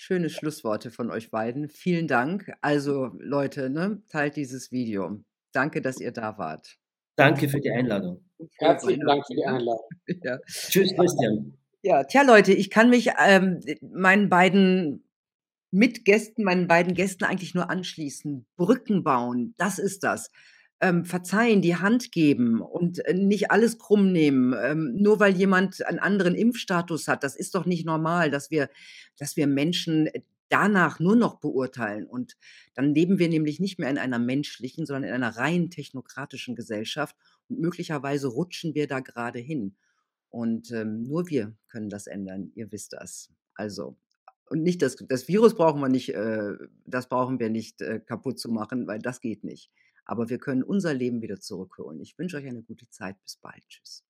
Schöne Schlussworte von euch beiden. Vielen Dank. Also Leute, ne, teilt dieses Video. Danke, dass ihr da wart. Danke für die Einladung. Herzlichen Dank für die Einladung. Ja. Tschüss, Christian. Ja, tja, Leute, ich kann mich ähm, meinen beiden Mitgästen, meinen beiden Gästen eigentlich nur anschließen. Brücken bauen, das ist das ähm, verzeihen, die Hand geben und äh, nicht alles krumm nehmen, ähm, nur weil jemand einen anderen Impfstatus hat. Das ist doch nicht normal, dass wir, dass wir Menschen äh, danach nur noch beurteilen. Und dann leben wir nämlich nicht mehr in einer menschlichen, sondern in einer rein technokratischen Gesellschaft. Und möglicherweise rutschen wir da gerade hin. Und ähm, nur wir können das ändern. Ihr wisst das. Also, und nicht das, das Virus brauchen wir nicht, äh, das brauchen wir nicht äh, kaputt zu machen, weil das geht nicht. Aber wir können unser Leben wieder zurückholen. Ich wünsche euch eine gute Zeit. Bis bald. Tschüss.